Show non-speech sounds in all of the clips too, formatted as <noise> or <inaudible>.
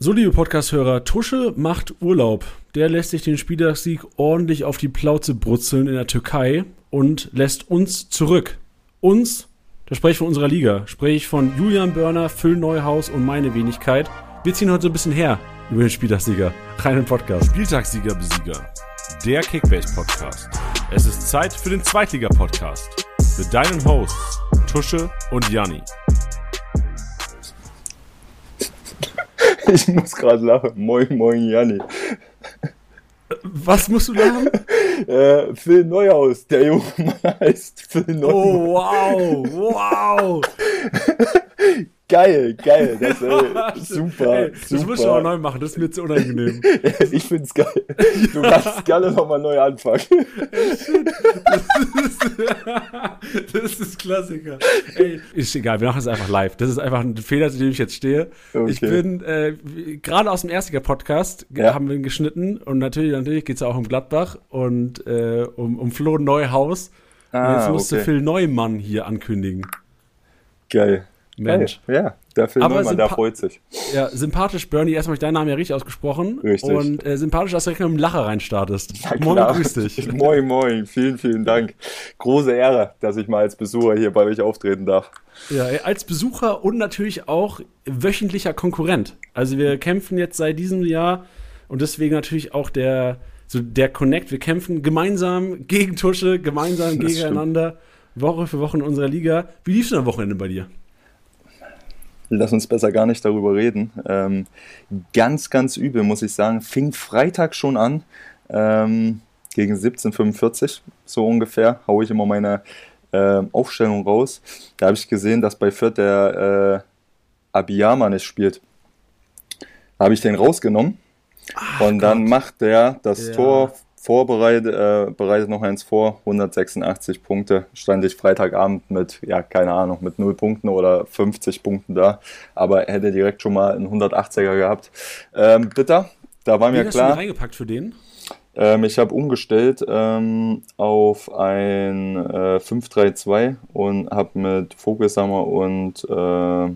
So, liebe Podcast-Hörer, Tusche macht Urlaub. Der lässt sich den Spieltagssieg ordentlich auf die Plauze brutzeln in der Türkei und lässt uns zurück. Uns, da spreche ich von unserer Liga, spreche ich von Julian Börner, Phil Neuhaus und meine Wenigkeit. Wir ziehen heute so ein bisschen her über den Spieltagssieger. Rein im Podcast. Spieltagssieger-Besieger. Der Kickbase-Podcast. Es ist Zeit für den Zweitliga-Podcast. Mit deinen Hosts Tusche und Janni. <laughs> Ich muss gerade lachen. Moin, moin, Janni. Was musst du lachen? <laughs> Äh, Phil Neuhaus, der junge Mann heißt Phil Neuhaus. Oh, wow, wow. <laughs> Geil, geil. Das, <laughs> äh, super, Ey, das super. musst du auch neu machen, das ist mir zu unangenehm. <laughs> ich find's geil. Du kannst gerne nochmal neu anfangen. <laughs> das ist Klassiker. Ey, ist egal, wir machen es einfach live. Das ist einfach ein Fehler, zu dem ich jetzt stehe. Okay. Ich bin äh, gerade aus dem Erstiger-Podcast ge- Ja. haben wir ihn geschnitten und natürlich, natürlich geht es auch um Gladbach und äh, um, um Flo Neuhaus. und Ah, jetzt musste okay. Phil Neumann hier ankündigen. Geil. Mensch. Geil. Ja, der Phil Neumann, der freut sich. Ja, sympathisch, Bernie. Erstmal habe ich deinen Namen ja richtig ausgesprochen. Richtig. Und äh, sympathisch, dass du direkt mit einem Lacher reinstartest. Na Moin, klar. grüß dich. <laughs> Moin, moin. Vielen, vielen Dank. Große Ehre, dass ich mal als Besucher hier bei euch auftreten darf. Ja, als Besucher und natürlich auch wöchentlicher Konkurrent. Also wir kämpfen jetzt seit diesem Jahr und deswegen natürlich auch der, so der Connect. Wir kämpfen gemeinsam gegen Tusche, gemeinsam Das gegeneinander, Woche für Woche in unserer Liga. Wie lief's denn am Wochenende bei dir? Lass uns besser gar nicht darüber reden. Ähm, ganz, ganz übel, muss ich sagen. Fing Freitag schon an, ähm, gegen 17.45 so ungefähr, haue ich immer meine ähm, Aufstellung raus. Da habe ich gesehen, dass bei Fürth der äh, Abiyama nicht spielt. Da habe ich den rausgenommen und dann macht der das Ja. Tor vorbereitet, äh, bereitet noch eins vor, 186 Punkte. Stand ich Freitagabend mit, ja, keine Ahnung, mit 0 Punkten oder 50 Punkten da, aber er hätte direkt schon mal einen 180er gehabt. Ähm, bitter, da war Wie mir hast du klar, reingepackt für den? ähm, ich habe umgestellt ähm, auf ein äh, 5-3-2 und habe mit Vogelsammer und äh,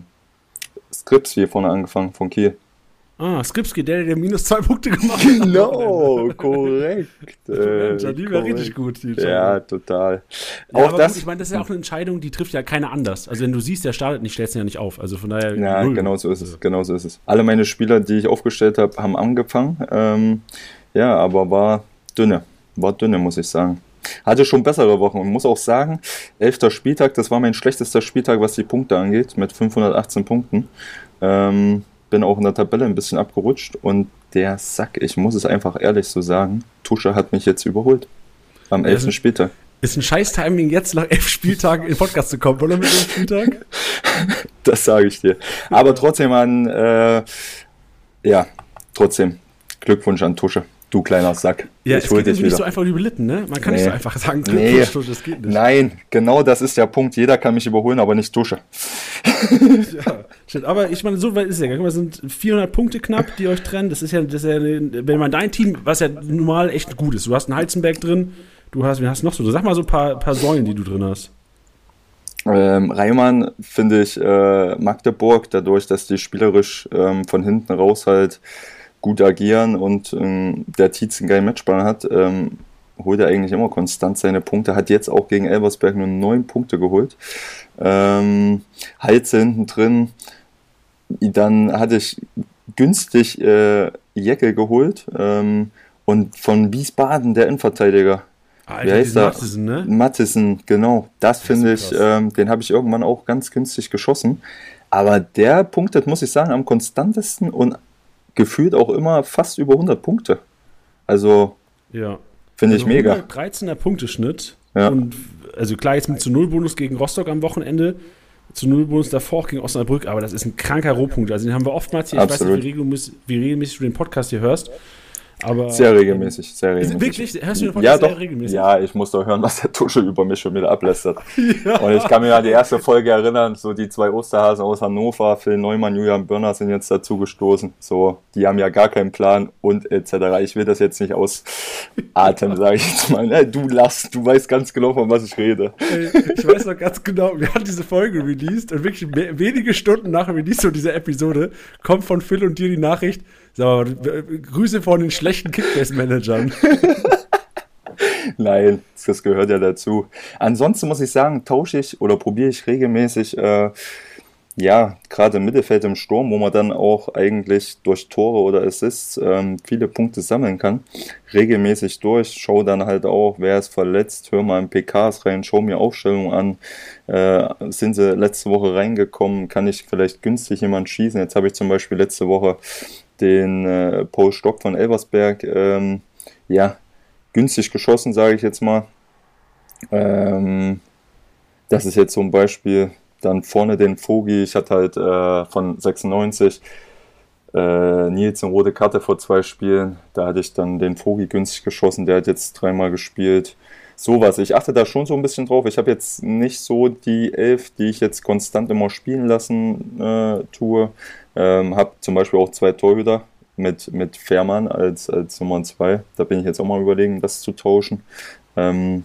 Skrips hier vorne angefangen von Kiel. Ah, Skripski, der, der minus zwei Punkte gemacht hat. Genau, korrekt. <laughs> Äh, die war richtig gut. Die Ja, total. Ja, auch das. Gut, ich meine, das ist ja auch eine Entscheidung, die trifft ja keiner anders. Also wenn du siehst, der startet nicht, stellst du ihn ja nicht auf. Also von daher. ja, null. genau so ist es. Genau so ist es. Alle meine Spieler, die ich aufgestellt habe, haben angefangen. Ähm, ja, aber war dünne. War dünne, muss ich sagen. Hatte schon bessere Wochen und muss auch sagen, elfter Spieltag, das war mein schlechtester Spieltag, was die Punkte angeht, mit 518 Punkten. Ähm, bin auch in der Tabelle ein bisschen abgerutscht und der Sack, ich muss es einfach ehrlich so sagen, Tusche hat mich jetzt überholt. Am Ja, elften das- Spieltag. Ist ein scheiß Timing, jetzt nach elf Spieltagen in den Podcast zu kommen, oder mit dem Spieltag? <laughs> Das sage ich dir. Aber trotzdem an, äh, ja, trotzdem Glückwunsch an Tusche. Du kleiner Sack. Ja, ich es geht dich irgendwie nicht so wieder. einfach überlitten, ne? Man kann nicht Nee. so einfach sagen, Nee. <laughs> Das geht nicht. Nein, genau das ist der Punkt. Jeder kann mich überholen, aber nicht Tusche. <laughs> Ja. Aber ich meine, so weit ist es ja. Guck mal, es sind 400 Punkte knapp, die euch trennen. Das ist ja, das ist ja wenn man dein Team, was ja normal echt gut ist, du hast einen Heizenberg drin, du hast, wen hast du noch so? Sag mal so ein paar, paar Säulen, die du drin hast. Ähm, Reimann finde ich äh, Magdeburg, dadurch, dass die spielerisch ähm, von hinten raus halt gut agieren und ähm, der Tietz einen geilen Matchball hat, ähm, holt er eigentlich immer konstant seine Punkte. Hat jetzt auch gegen Elversberg nur neun Punkte geholt. Ähm, Halze hinten drin. Dann hatte ich günstig äh, Jeckel geholt ähm, und von Wiesbaden der Innenverteidiger. Alter, Wie heißt diesen er? Mattisen, ne? Mattison, genau. Das ist finde ich, ähm, den habe ich irgendwann auch ganz günstig geschossen. Aber der punktet, muss ich sagen, am konstantesten und gefühlt auch immer fast über 100 Punkte. Also Ja. finde ich Also mega. 13er Punkteschnitt. Ja. Und also klar, jetzt mit zu Null Bonus gegen Rostock am Wochenende. Zu Null Bonus davor auch gegen Osnabrück, aber das ist ein kranker Rohpunkt. Also den haben wir oftmals hier. Ich weiß Absolut. nicht, wie regelmäßig, wie regelmäßig du den Podcast hier hörst. Aber, sehr regelmäßig, sehr regelmäßig. Wirklich? Hörst du den ja, sehr doch. regelmäßig? Ja, ich muss doch hören, was der Tusche über mich schon wieder ablästert. <laughs> Und ich kann mich an die erste Folge erinnern, so die zwei Osterhasen aus Hannover, Phil Neumann, Julian Börner sind jetzt dazu gestoßen. So, die haben ja gar keinen Plan und etc. Ich will das jetzt nicht ausatmen, sage ich jetzt mal. Du lachst, du weißt ganz genau, von was ich rede. Ey, Ich weiß noch ganz genau, wir haben diese Folge released und wirklich wenige Stunden nach dem Release von dieser Episode kommt von Phil und dir die Nachricht, sag mal, Grüße von den schlechten Kickbase-Managern. <laughs> Nein, das gehört ja dazu. Ansonsten muss ich sagen, tausche ich oder probiere ich regelmäßig, äh, ja, gerade im Mittelfeld im Sturm, wo man dann auch eigentlich durch Tore oder Assists ähm, viele Punkte sammeln kann, regelmäßig durch. Schau dann halt auch, wer ist verletzt, hör mal in PKs rein, schau mir Aufstellungen an. Äh, sind sie letzte Woche reingekommen, kann ich vielleicht günstig jemand schießen? Jetzt habe ich zum Beispiel letzte Woche den äh, Paul Stock von Elversberg, ähm, ja, günstig geschossen, sage ich jetzt mal. Ähm, das ist jetzt so ein Beispiel. Dann vorne den Vogi, ich hatte halt äh, von 96 äh, Nils eine rote Karte vor zwei Spielen. Da hatte ich dann den Vogi günstig geschossen, der hat jetzt dreimal gespielt. Sowas. Ich achte da schon so ein bisschen drauf. Ich habe jetzt nicht so die Elf, die ich jetzt konstant immer spielen lassen äh, tue. Ähm, habe zum Beispiel auch zwei Torhüter mit, mit Fährmann als, als Nummer zwei. Da bin ich jetzt auch mal überlegen, das zu tauschen. Ähm,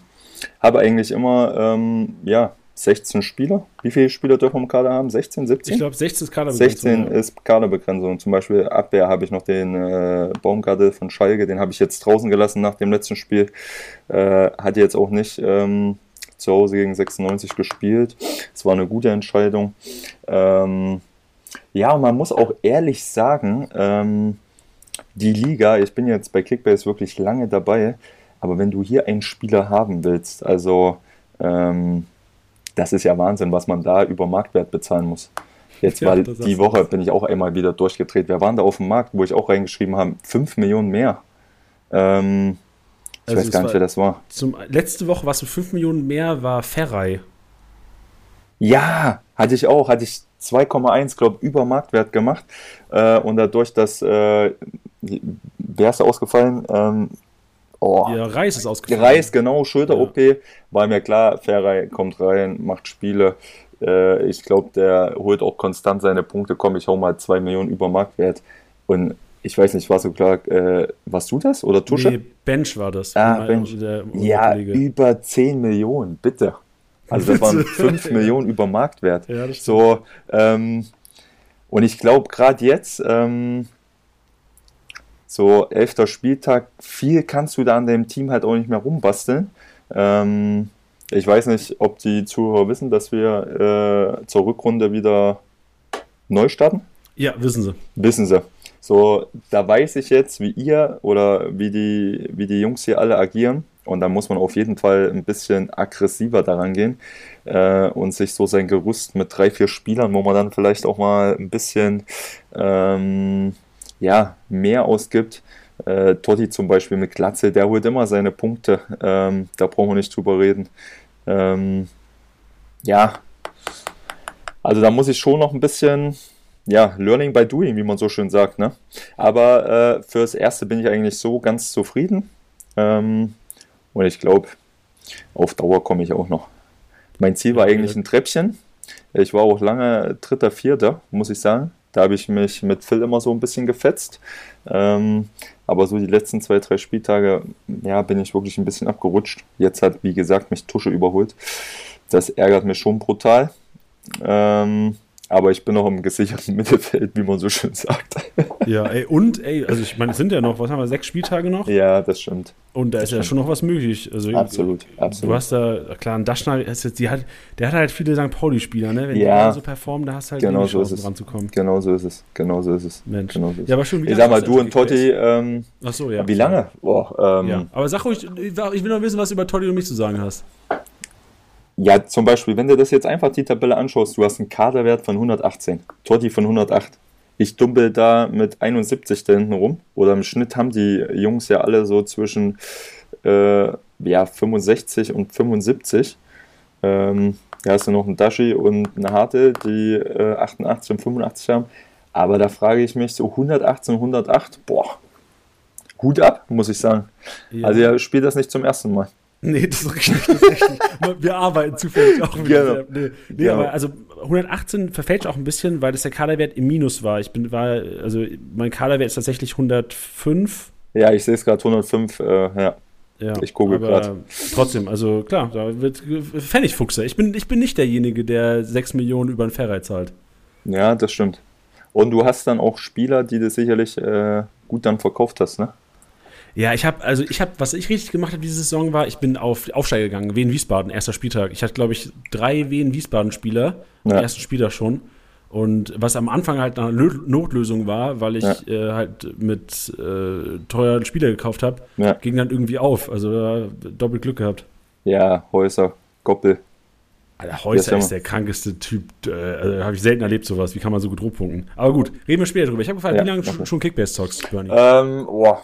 habe eigentlich immer, ähm, ja, 16 Spieler. Wie viele Spieler dürfen wir im Kader haben? 16, 17? Ich glaube, 16 ist Kader 16 ist Kaderbegrenzung. Zum Beispiel Abwehr habe ich noch den äh, Baumgartel von Schalke, den habe ich jetzt draußen gelassen nach dem letzten Spiel. Äh, hat jetzt auch nicht ähm, zu Hause gegen 96 gespielt. Es war eine gute Entscheidung. Ähm, ja, und man muss auch ehrlich sagen, ähm, die Liga, ich bin jetzt bei Kickbase wirklich lange dabei, aber wenn du hier einen Spieler haben willst, also ähm, das ist ja Wahnsinn, was man da über Marktwert bezahlen muss. Jetzt Ja, das hast die du Woche, gesagt. bin ich auch einmal wieder durchgedreht. Wir waren da auf dem Markt, wo ich auch reingeschrieben habe, 5 Millionen mehr. Ähm, ich Also weiß gar nicht, wer das war. Zum, letzte Woche, was für 5 Millionen mehr war, Ferrei. Ja, hatte ich auch, hatte ich 2,1, glaube über Marktwert gemacht. Äh, und dadurch, dass, äh, wer ist da ausgefallen? Ähm, oh, Ja, Reis ist ausgefallen. Reis, genau, Schulter-OP, war mir klar, Ferrei kommt rein, macht Spiele. Äh, ich glaube, der holt auch konstant seine Punkte. Komm, ich hau mal 2 Millionen über Marktwert. Und ich weiß nicht, war so klar, äh, warst du das oder Tusche? Nee, Bench war das. Ah, Bench. Der, unser ja, über 10 Millionen, bitte. Also das waren 5 <laughs> Millionen über Marktwert. Ja. So, ähm, und ich glaube, gerade jetzt, ähm, so elfter Spieltag, viel kannst du da an dem Team halt auch nicht mehr rumbasteln. Ähm, ich weiß nicht, ob die Zuhörer wissen, dass wir äh, zur Rückrunde wieder neu starten. Ja, wissen sie. Wissen sie. So, da weiß ich jetzt, wie ihr oder wie die, wie die Jungs hier alle agieren. Und da muss man auf jeden Fall ein bisschen aggressiver daran gehen äh, und sich so sein Gerüst mit drei, vier Spielern, wo man dann vielleicht auch mal ein bisschen ähm, ja, mehr ausgibt. Äh, Totti zum Beispiel mit Glatze, der holt immer seine Punkte. Ähm, da brauchen wir nicht drüber reden. Ähm, ja, also da muss ich schon noch ein bisschen ja, Learning by Doing, wie man so schön sagt. Ne? Aber äh, fürs Erste bin ich eigentlich so ganz zufrieden. Ähm, und ich glaube, auf Dauer komme ich auch noch. Mein Ziel war eigentlich ein Treppchen. Ich war auch lange Dritter, Vierter, muss ich sagen. Da habe ich mich mit Phil immer so ein bisschen gefetzt. Ähm, aber so die letzten zwei, drei Spieltage, ja, bin ich wirklich ein bisschen abgerutscht. Jetzt hat, wie gesagt, mich Tusche überholt. Das ärgert mich schon brutal. Ähm, aber ich bin noch im gesicherten <laughs> Mittelfeld, wie man so schön sagt. <laughs> Ja, ey, und, ey, also ich meine, es sind ja noch, was haben wir, sechs Spieltage noch? ja, das stimmt. Und da ist ja stimmt. schon noch was möglich. Also, Absolut, Du absolut. hast da, klar, ein Daschner, ist die hat, der hat halt viele St. Pauli-Spieler, ne? Wenn Ja. die so performen, da hast du halt Genau so ist Chancen es. dran zu kommen. Genau so ist es. Genau so ist es. Mensch. Genau so ist Ja, aber schon es. Ich sag mal, du und Totti, ähm, Ach so, ja. wie lange? Boah, ähm, Ja. Aber sag ruhig, ich will noch wissen, was du über Totti und mich zu sagen hast. Ja, zum Beispiel, wenn du das jetzt einfach die Tabelle anschaust, du hast einen Kaderwert von 118, Totti von 108. Ich dumpel da mit 71 da hinten rum. Oder im Schnitt haben die Jungs ja alle so zwischen äh, ja, 65 und 75. Ähm, da hast du noch einen Dashi und eine Harte, die äh, 88 und 85 haben. Aber da frage ich mich so 118, 108, boah, Hut ab, muss ich sagen. Ja. Also er spielt das nicht zum ersten Mal. Nee, das ist richtig. Das ist richtig. <laughs> Wir arbeiten zufällig auch mit genau. Nee, nee genau. aber also 118 verfälscht auch ein bisschen, weil das der Kaderwert im Minus war. Ich bin, war, also mein Kaderwert ist tatsächlich 105. Ja, ich sehe es gerade 105, äh, ja. Ja, ich gucke gerade. Trotzdem, also klar, da wird Pfennigfuchser. Ich bin, ich bin nicht derjenige, der 6 Millionen über einen Ferrei zahlt. Ja, das stimmt. Und du hast dann auch Spieler, die du sicherlich äh, gut dann verkauft hast, ne? Ja, ich habe, also ich habe, was ich richtig gemacht habe diese Saison war, ich bin auf Aufsteiger gegangen, Wien Wiesbaden, erster Spieltag. Ich hatte, glaube ich, drei Wien Wiesbaden-Spieler, ja. ersten Spieler schon. Und was am Anfang halt eine Notlösung war, weil ich ja. äh, halt mit äh, teuren Spieler gekauft habe, ja. ging dann irgendwie auf. Also äh, doppelt Glück gehabt. Ja, Häuser, Goppel. Alter, Häuser ist der krankeste Typ. Äh, also, habe ich selten erlebt, sowas. Wie kann man so gut rohpunkten? Aber gut, reden wir später drüber. Ich habe gefragt, ja, wie lange schon, schon Kickbase zockst, Bernie? Ähm, boah,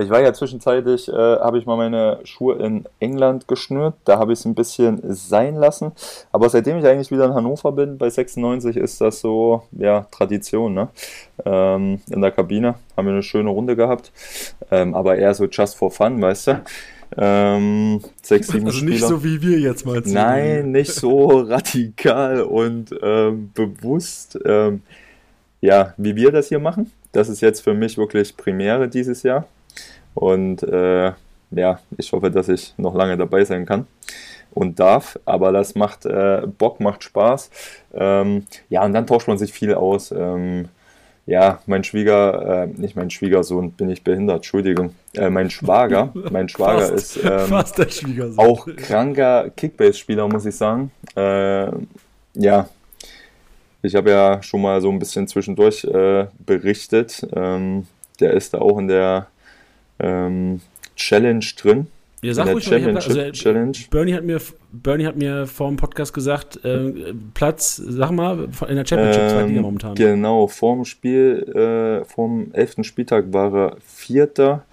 ich war ja zwischenzeitlich, äh, habe ich mal meine Schuhe in England geschnürt. Da habe ich es ein bisschen sein lassen. Aber seitdem ich eigentlich wieder in Hannover bin, bei 96, ist das so, ja, Tradition, ne? Ähm, in der Kabine haben wir eine schöne Runde gehabt. Ähm, aber eher so just for fun, weißt du? Ähm, sechs, sieben also nicht so wie wir jetzt mal. Nein, nicht so <laughs> radikal und ähm, bewusst. Ähm, ja, wie wir das hier machen. Das ist jetzt für mich wirklich Premiere dieses Jahr. Und äh, ja, ich hoffe, dass ich noch lange dabei sein kann und darf. Aber das macht äh, Bock, macht Spaß. Ähm, ja, und dann tauscht man sich viel aus. Ähm, ja, mein Schwieger, äh, nicht mein Schwiegersohn, bin ich behindert, Entschuldigung. Äh, mein Schwager, <laughs> mein Schwager fast, ist ähm, <laughs> auch kranker Kickbase-Spieler, muss ich sagen. Äh, ja, ich habe ja schon mal so ein bisschen zwischendurch äh, berichtet. Ähm, der ist da auch in der ähm, Challenge drin. Ja, sag ruhig mal, also, Challenge. Bernie hat mir Bernie hat mir vor dem Podcast gesagt, äh, Platz, sag mal, in der Championship ähm, 2 Liga momentan. Genau, vorm Spiel, äh, vorm 11. Spieltag war er Vierter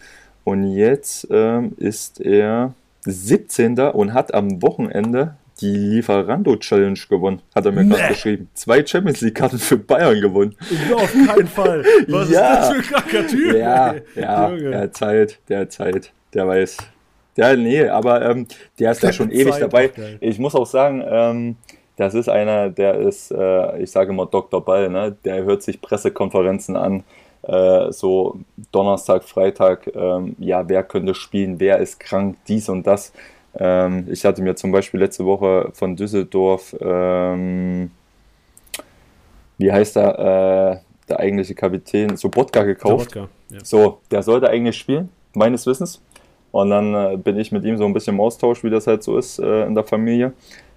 und jetzt ähm, ist er 17. und hat am Wochenende die Lieferando-Challenge gewonnen, hat er mir nee. gerade geschrieben. Zwei Champions League-Karten für Bayern gewonnen. Ja, auf keinen Fall. Was ja. ist das für ein kranker Typ? Ja, ja, der hat Zeit, der hat Zeit, der weiß. Ja, nee, aber ähm, der ist ja schon <laughs> ewig Zeit dabei. Ich muss auch sagen, ähm, das ist einer, der ist, äh, ich sage immer Dr. Ball, ne? der hört sich Pressekonferenzen an, äh, so Donnerstag, Freitag, ähm, ja, wer könnte spielen, wer ist krank, dies und das. Ähm, ich hatte mir zum Beispiel letzte Woche von Düsseldorf, ähm, wie heißt er, äh, der eigentliche Kapitän, Sobotka gekauft. Sobotka, ja. So, der sollte eigentlich spielen, meines Wissens. Und dann äh, bin ich mit ihm so ein bisschen im Austausch, wie das halt so ist äh, in der Familie.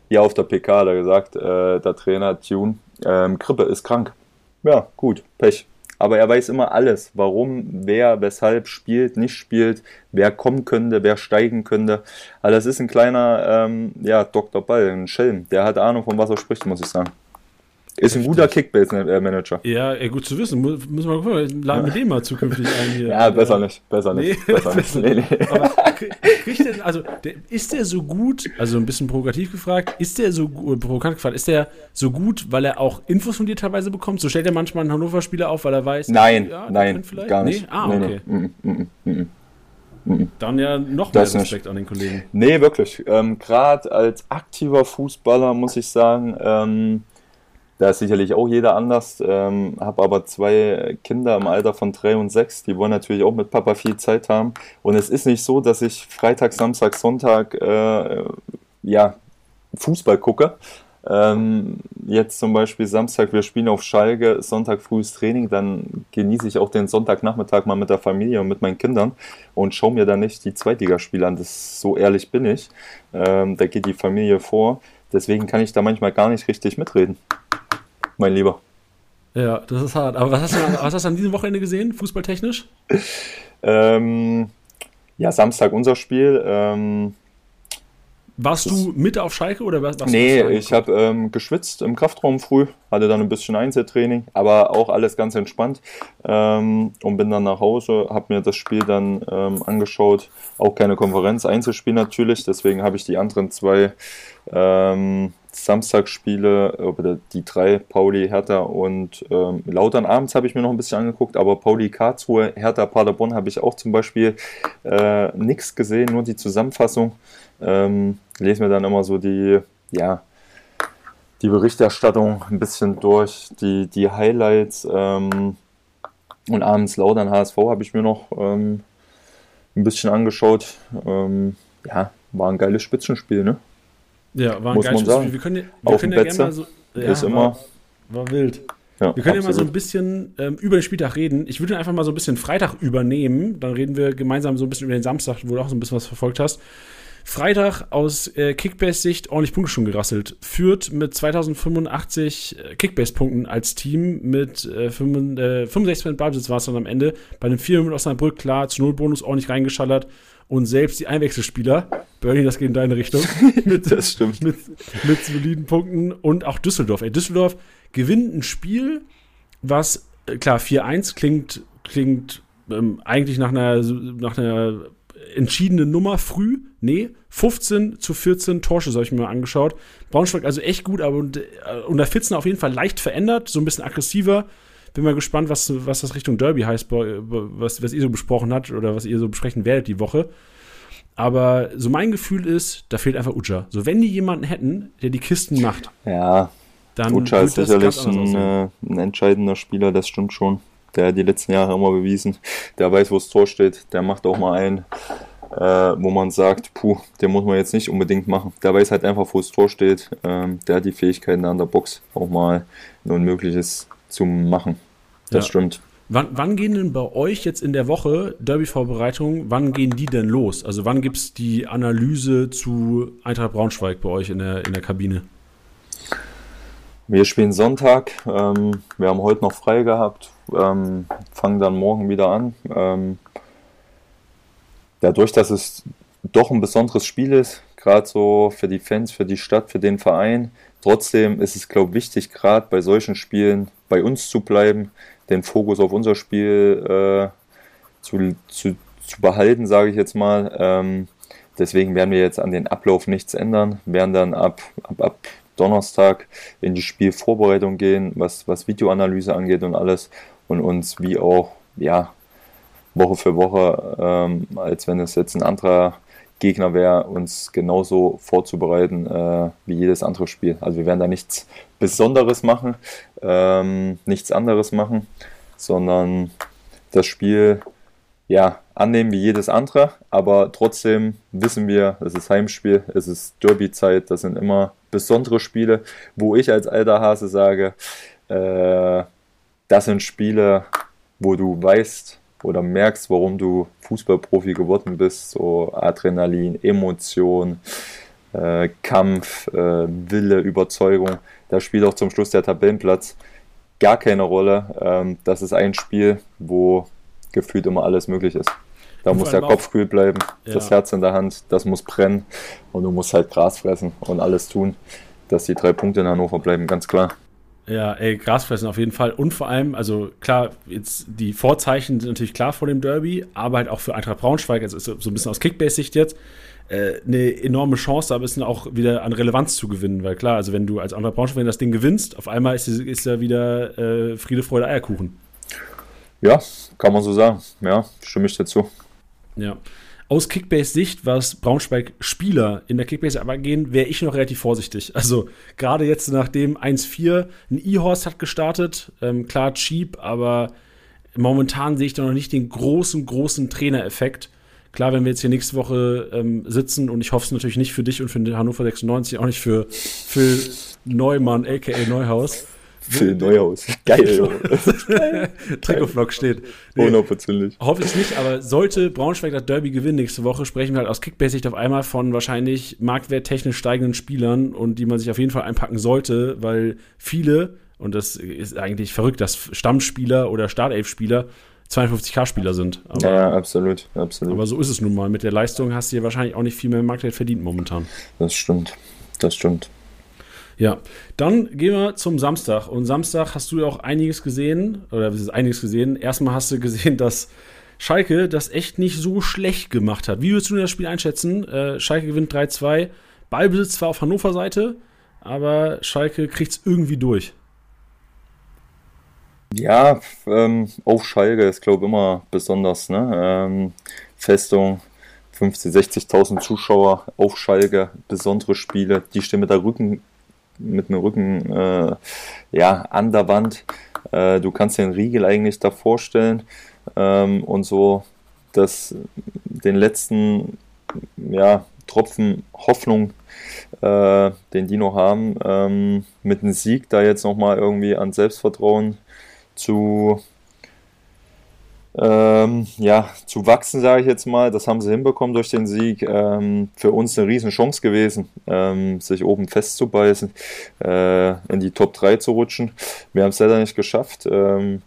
Ja, auf der PK hat er gesagt, äh, der Trainer Tune, ähm, Krippe ist krank. Ja, gut, Pech. Aber er weiß immer alles, warum, wer, weshalb spielt, nicht spielt, wer kommen könnte, wer steigen könnte. Also das ist ein kleiner, ähm, ja, Dr. Ball, ein Schelm. Der hat Ahnung, von was er spricht, muss ich sagen. Ist ein guter Kickbase-Manager. Ja, gut zu wissen. Müssen wir mal gucken. Laden wir den mal zukünftig ein hier. Ja, besser nicht. Besser nicht. Nee, <laughs> besser nicht. Nee, nee. Aber kriegt der, also, der, ist der so gut, also ein bisschen provokativ gefragt, ist der so äh, provokant gefragt, ist der so gut, weil er auch Infos von dir teilweise bekommt? So stellt er manchmal einen Hannover-Spieler auf, weil er weiß, nein, ja, nein, gar nicht. Nee? Ah, okay. Nee, mm, mm, mm, Dann ja noch mehr Respekt an den Kollegen. Nee, wirklich. Ähm, Gerade als aktiver Fußballer muss ich sagen, ähm, da ist sicherlich auch jeder anders. Ähm, habe aber zwei Kinder im Alter von drei und sechs, die wollen natürlich auch mit Papa viel Zeit haben. Und es ist nicht so, dass ich Freitag, Samstag, Sonntag äh, ja, Fußball gucke. Ähm, jetzt zum Beispiel Samstag, wir spielen auf Schalke, Sonntag frühes Training, dann genieße ich auch den Sonntagnachmittag mal mit der Familie und mit meinen Kindern und schaue mir dann nicht die Zweitligaspiele an. Das so ehrlich bin ich. Ähm, da geht die Familie vor. Deswegen kann ich da manchmal gar nicht richtig mitreden mein Lieber. Ja, das ist hart. Aber was hast du, was hast du an diesem Wochenende gesehen, fußballtechnisch? ähm, ja, Samstag unser Spiel. Ähm, warst du mit auf Schalke oder warst, warst Nee, ich habe ähm, geschwitzt im Kraftraum früh, hatte dann ein bisschen Einzeltraining, aber auch alles ganz entspannt ähm, und bin dann nach Hause, habe mir das Spiel dann ähm, angeschaut. Auch keine Konferenz, Einzelspiel natürlich, deswegen habe ich die anderen zwei Ähm, Samstagsspiele, oder die drei, Pauli, Hertha und ähm, Lautern abends habe ich mir noch ein bisschen angeguckt, aber Pauli, Karlsruhe, Hertha, Paderborn habe ich auch zum Beispiel äh, nichts gesehen, nur die Zusammenfassung. Ähm, lese mir dann immer so die, ja, die Berichterstattung ein bisschen durch, die, die Highlights ähm, und abends Lautern HSV habe ich mir noch ähm, ein bisschen angeschaut. Ähm, ja, war ein geiles Spitzenspiel, ne? Ja, war ein geiles. Spiel. Wir können, ja- wir Auf können ja gerne mal so. ist war, immer- War wild. Ja, Wir können ja mal so ein absolut. bisschen ähm, über den Spieltag reden. Ich würde einfach mal so ein bisschen Freitag übernehmen. Dann reden wir gemeinsam so ein bisschen über den Samstag, wo du auch so ein bisschen was verfolgt hast. Freitag aus äh, Kickbase-Sicht ordentlich Punkte schon gerasselt. Führt mit 2085 äh, Kickbase-Punkten als Team mit äh, 65 äh, 65% Ballbesitz war es dann am Ende. Bei einem 4 mit Osnabrück, klar, zu Null Bonus ordentlich reingeschallert. Und selbst die Einwechselspieler, Bernie, das geht in deine Richtung, <laughs> mit, Das stimmt. mit, mit soliden Punkten. Und auch Düsseldorf. Ey, Düsseldorf gewinnt ein Spiel, was, äh, klar, 4-1 klingt, klingt ähm, eigentlich nach einer, nach einer entschiedenen Nummer früh. Nee, 15 zu 14 Torschüsse habe ich mir mal angeschaut. Braunschweig also echt gut, aber äh, unter Fitzen auf jeden Fall leicht verändert, so ein bisschen aggressiver. Bin mal gespannt, was, was das Richtung Derby heißt, was, was ihr so besprochen habt oder was ihr so besprechen werdet die Woche. Aber so mein Gefühl ist, da fehlt einfach Uja. So, wenn die jemanden hätten, der die Kisten macht, Ja, dann Ucha ist sicherlich ein, äh, ein entscheidender Spieler, das stimmt schon. Der hat die letzten Jahre immer bewiesen. Der weiß, wo das Tor steht. Der macht auch mal einen, äh, wo man sagt, puh, den muss man jetzt nicht unbedingt machen. Der weiß halt einfach, wo das Tor steht. Ähm, der hat die Fähigkeiten an der Box auch mal ein Unmögliches zu machen. Das Ja. stimmt. Wann, wann gehen denn bei euch jetzt in der Woche Derby-Vorbereitungen, wann gehen die denn los? Also wann gibt es die Analyse zu Eintracht Braunschweig bei euch in der, in der Kabine? Wir spielen Sonntag. Ähm, wir haben heute noch frei gehabt. Ähm, fangen dann morgen wieder an. Ähm, dadurch, dass es doch ein besonderes Spiel ist, gerade so für die Fans, für die Stadt, für den Verein. Trotzdem ist es, glaube ich, wichtig, gerade bei solchen Spielen bei uns zu bleiben, den Fokus auf unser Spiel äh, zu, zu, zu behalten, sage ich jetzt mal. Ähm, deswegen werden wir jetzt an den Ablauf nichts ändern, werden dann ab, ab, ab Donnerstag in die Spielvorbereitung gehen, was, was Videoanalyse angeht und alles und uns wie auch ja, Woche für Woche, ähm, als wenn es jetzt ein anderer Gegner wäre, uns genauso vorzubereiten äh, wie jedes andere Spiel. Also wir werden da nichts Besonderes machen, ähm, nichts anderes machen, sondern das Spiel ja, annehmen wie jedes andere, aber trotzdem wissen wir, es ist Heimspiel, es ist Derby-Zeit, das sind immer besondere Spiele, wo ich als alter Hase sage, äh, das sind Spiele, wo du weißt oder merkst, warum du Fußballprofi geworden bist, so Adrenalin, Emotion, äh, Kampf, äh, Wille, Überzeugung, da spielt auch zum Schluss der Tabellenplatz gar keine Rolle. Ähm, das ist ein Spiel, wo gefühlt immer alles möglich ist. Da muss der Kopf kühl bleiben, Ja. das Herz in der Hand, das muss brennen und du musst halt Gras fressen und alles tun, dass die drei Punkte in Hannover bleiben, ganz klar. Ja, ey, Grasfressen auf jeden Fall. Und vor allem, also klar, jetzt die Vorzeichen sind natürlich klar vor dem Derby, aber halt auch für Eintracht Braunschweig, ist so ein bisschen aus Kickbase-Sicht jetzt, äh, eine enorme Chance, da ein bisschen auch wieder an Relevanz zu gewinnen. Weil klar, also wenn du als Eintracht Braunschweig das Ding gewinnst, auf einmal ist, ist ja wieder äh, Friede, Freude, Eierkuchen. Ja, kann man so sagen. Ja, stimme ich dazu. Ja. Aus Kickbase-Sicht, was Braunschweig-Spieler in der Kickbase aber gehen, wäre ich noch relativ vorsichtig. Also gerade jetzt nachdem 1-4, ein E-Horse hat gestartet, ähm, klar cheap, aber momentan sehe ich da noch nicht den großen, großen Trainereffekt. Klar, wenn wir jetzt hier nächste Woche ähm, sitzen und ich hoffe es natürlich nicht für dich und für Hannover 96, auch nicht für Phil Neumann, a.k.a. Neuhaus. Phil Neuhaus. Geil. <laughs> <laughs> Trikotvlog steht. Nee, Hundertprozentig. Hoffe ich nicht, aber sollte Braunschweig das Derby gewinnen nächste Woche, sprechen wir halt aus Kickbase-Sicht auf einmal von wahrscheinlich marktwerttechnisch steigenden Spielern und die man sich auf jeden Fall einpacken sollte, weil viele, und das ist eigentlich verrückt, dass Stammspieler oder Startelf-Spieler 52k-Spieler sind. Aber, Ja, ja, absolut, absolut. aber so ist es nun mal. Mit der Leistung hast du dir wahrscheinlich auch nicht viel mehr Marktwert verdient momentan. Das stimmt. Das stimmt. Ja, dann gehen wir zum Samstag. Und Samstag hast du ja auch einiges gesehen, oder einiges gesehen. Erstmal hast du gesehen, dass Schalke das echt nicht so schlecht gemacht hat. Wie würdest du das Spiel einschätzen? Äh, Schalke gewinnt 3-2. Ballbesitz zwar auf Hannover Seite, aber Schalke kriegt es irgendwie durch. Ja, ähm, auf Schalke ist, glaube ich, immer besonders. Ne? Ähm, Festung, 50.000, 60.000 Zuschauer auf Schalke, besondere Spiele. Die stehen mit der Rücken, mit dem Rücken äh, ja, an der Wand. Äh, du kannst den Riegel eigentlich da vorstellen ähm, und so, dass den letzten ja, Tropfen Hoffnung, äh, den die noch haben, ähm, mit einem Sieg da jetzt nochmal irgendwie an Selbstvertrauen zu, ähm, ja, zu wachsen, sage ich jetzt mal. Das haben sie hinbekommen durch den Sieg. Ähm, für uns eine riesen Chance gewesen, ähm, sich oben festzubeißen, äh, in die Top 3 zu rutschen. Wir haben es leider nicht geschafft. Ähm,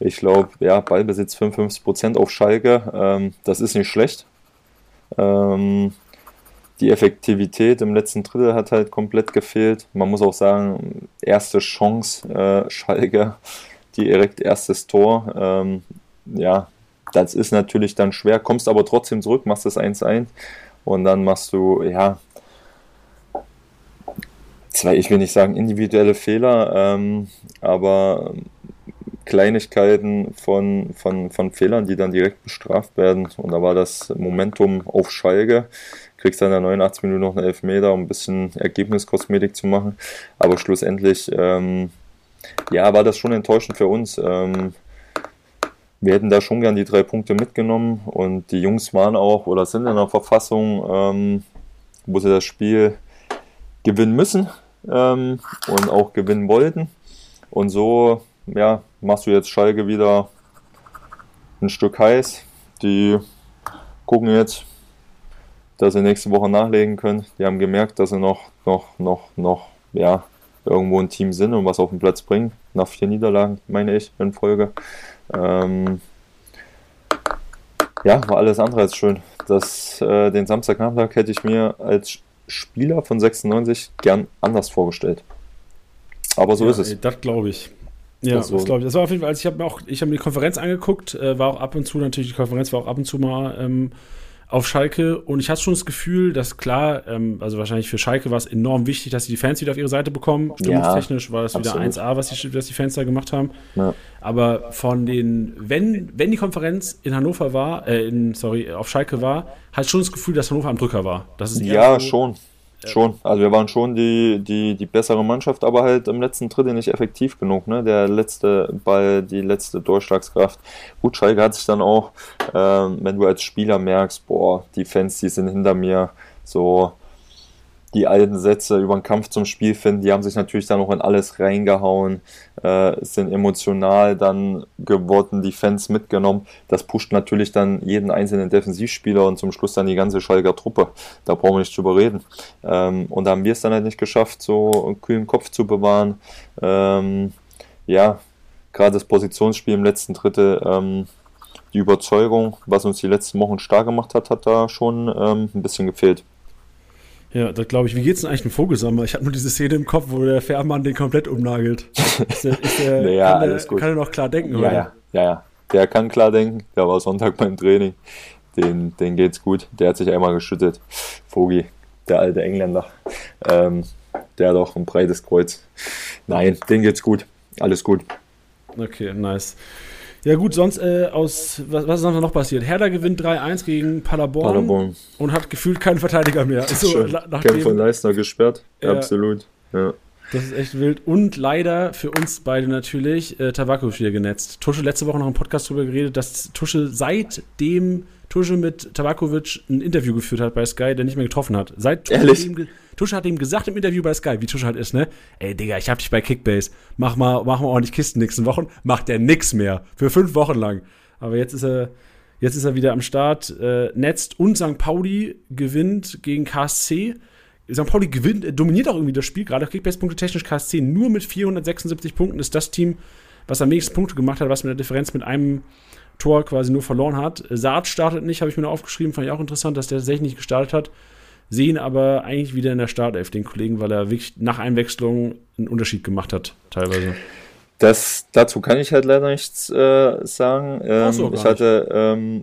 ich glaube, ja, Ballbesitz 55% auf Schalke, ähm, das ist nicht schlecht. Ähm, die Effektivität im letzten Drittel hat halt komplett gefehlt. Man muss auch sagen, erste Chance äh, Schalke direkt erstes Tor. Ja, das ist natürlich dann schwer, kommst aber trotzdem zurück, machst das 1-1 und dann machst du, ja, zwei, ich will nicht sagen individuelle Fehler, ähm, aber Kleinigkeiten von, von, von Fehlern, die dann direkt bestraft werden. Und da war das Momentum auf Schalke. Kriegst dann in der 89 Minuten noch einen Elfmeter, um ein bisschen Ergebniskosmetik zu machen. Aber schlussendlich ähm, ja, war das schon enttäuschend für uns. Ähm, wir hätten da schon gern die drei Punkte mitgenommen und die Jungs waren auch oder sind in einer Verfassung, ähm, wo sie das Spiel gewinnen müssen ähm, und auch gewinnen wollten. Und so ja, machst du jetzt Schalke wieder ein Stück heiß. Die gucken jetzt, dass sie nächste Woche nachlegen können. Die haben gemerkt, dass sie noch, noch, noch, noch, ja, irgendwo ein Team sind und was auf den Platz bringen. Nach vier Niederlagen, meine ich, in Folge. Ähm, ja, war alles andere als schön. Das, äh, den Samstagnachmittag hätte ich mir als Spieler von 96 gern anders vorgestellt. Aber so ja, ist es. Ey, das glaube ich. Ja, das, so. das glaube ich. Das war auf jeden Fall, also ich habe mir auch, ich habe mir die Konferenz angeguckt, äh, war auch ab und zu natürlich, die Konferenz war auch ab und zu mal ähm, auf Schalke und ich hatte schon das Gefühl, dass klar, ähm, also wahrscheinlich für Schalke war es enorm wichtig, dass sie die Fans wieder auf ihre Seite bekommen. Stimmungstechnisch ja, war das absolut. wieder 1A, was die, was die Fans da gemacht haben. Ja. Aber von den, wenn, wenn die Konferenz in Hannover war, äh, in, sorry, auf Schalke war, hatte ich schon das Gefühl, dass Hannover am Drücker war. Das ist ja, so, schon. Schon, also wir waren schon die, die, die bessere Mannschaft, aber halt im letzten Drittel nicht effektiv genug. Ne? Der letzte Ball, die letzte Durchschlagskraft. Gut, Schalke hat sich dann auch, ähm, wenn du als Spieler merkst, boah, die Fans, die sind hinter mir, so die alten Sätze über den Kampf zum Spiel finden, die haben sich natürlich dann auch in alles reingehauen, äh, sind emotional dann geworden, die Fans mitgenommen. Das pusht natürlich dann jeden einzelnen Defensivspieler und zum Schluss dann die ganze Schalker Truppe. Da brauchen wir nicht drüber reden. Ähm, und da haben wir es dann halt nicht geschafft, so einen kühlen Kopf zu bewahren. Ähm, ja, gerade das Positionsspiel im letzten Drittel, ähm, die Überzeugung, was uns die letzten Wochen stark gemacht hat, hat da schon ähm, ein bisschen gefehlt. Ja, das glaube ich. Wie geht's denn eigentlich dem Vogelsammer? Ich habe nur diese Szene im Kopf, wo der Fährmann den komplett umnagelt. Ist der, ist der, <laughs> naja, kann, der, kann er noch klar denken, ja, oder? Ja, ja, ja. Der kann klar denken. Der war Sonntag beim Training. Den, den geht's gut. Der hat sich einmal geschüttet. Vogi, der alte Engländer. Ähm, der hat auch ein breites Kreuz. Nein, den geht's gut. Alles gut. Okay, nice. Ja gut, sonst äh, aus, was, was ist noch passiert? Herder gewinnt 3-1 gegen Paderborn, Paderborn, und hat gefühlt keinen Verteidiger mehr. Also, Schön. Kevin von Leistner gesperrt, ja, absolut. Ja. Das ist echt wild. Und leider für uns beide natürlich äh, Tabakovic wieder genetzt. Tusche letzte Woche noch im Podcast darüber geredet, dass Tusche seitdem Tusche mit Tabakovic ein Interview geführt hat bei Sky, der nicht mehr getroffen hat. Seit Tusche, ihm, Tusche hat ihm gesagt im Interview bei Sky, wie Tusche halt ist, ne? Ey, Digga, ich hab dich bei Kickbase. Mach mal, mach mal ordentlich Kisten nächsten Wochen. Macht der nix mehr. Für fünf Wochen lang. Aber jetzt ist er, jetzt ist er wieder am Start. Äh, netzt und St. Pauli gewinnt gegen KSC. St. Pauli gewinnt, dominiert auch irgendwie das Spiel, gerade Kickbase-Punkte technisch KSC nur mit 476 Punkten ist das Team, was am wenigsten Punkte gemacht hat, was mit der Differenz mit einem Tor quasi nur verloren hat. Saad startet nicht, habe ich mir nur aufgeschrieben, fand ich auch interessant, dass der tatsächlich nicht gestartet hat. Sehen aber eigentlich wieder in der Startelf, den Kollegen, weil er wirklich nach Einwechslung einen Unterschied gemacht hat, teilweise. Das, dazu kann ich halt leider nichts äh, sagen. Ähm, ich hatte, ähm,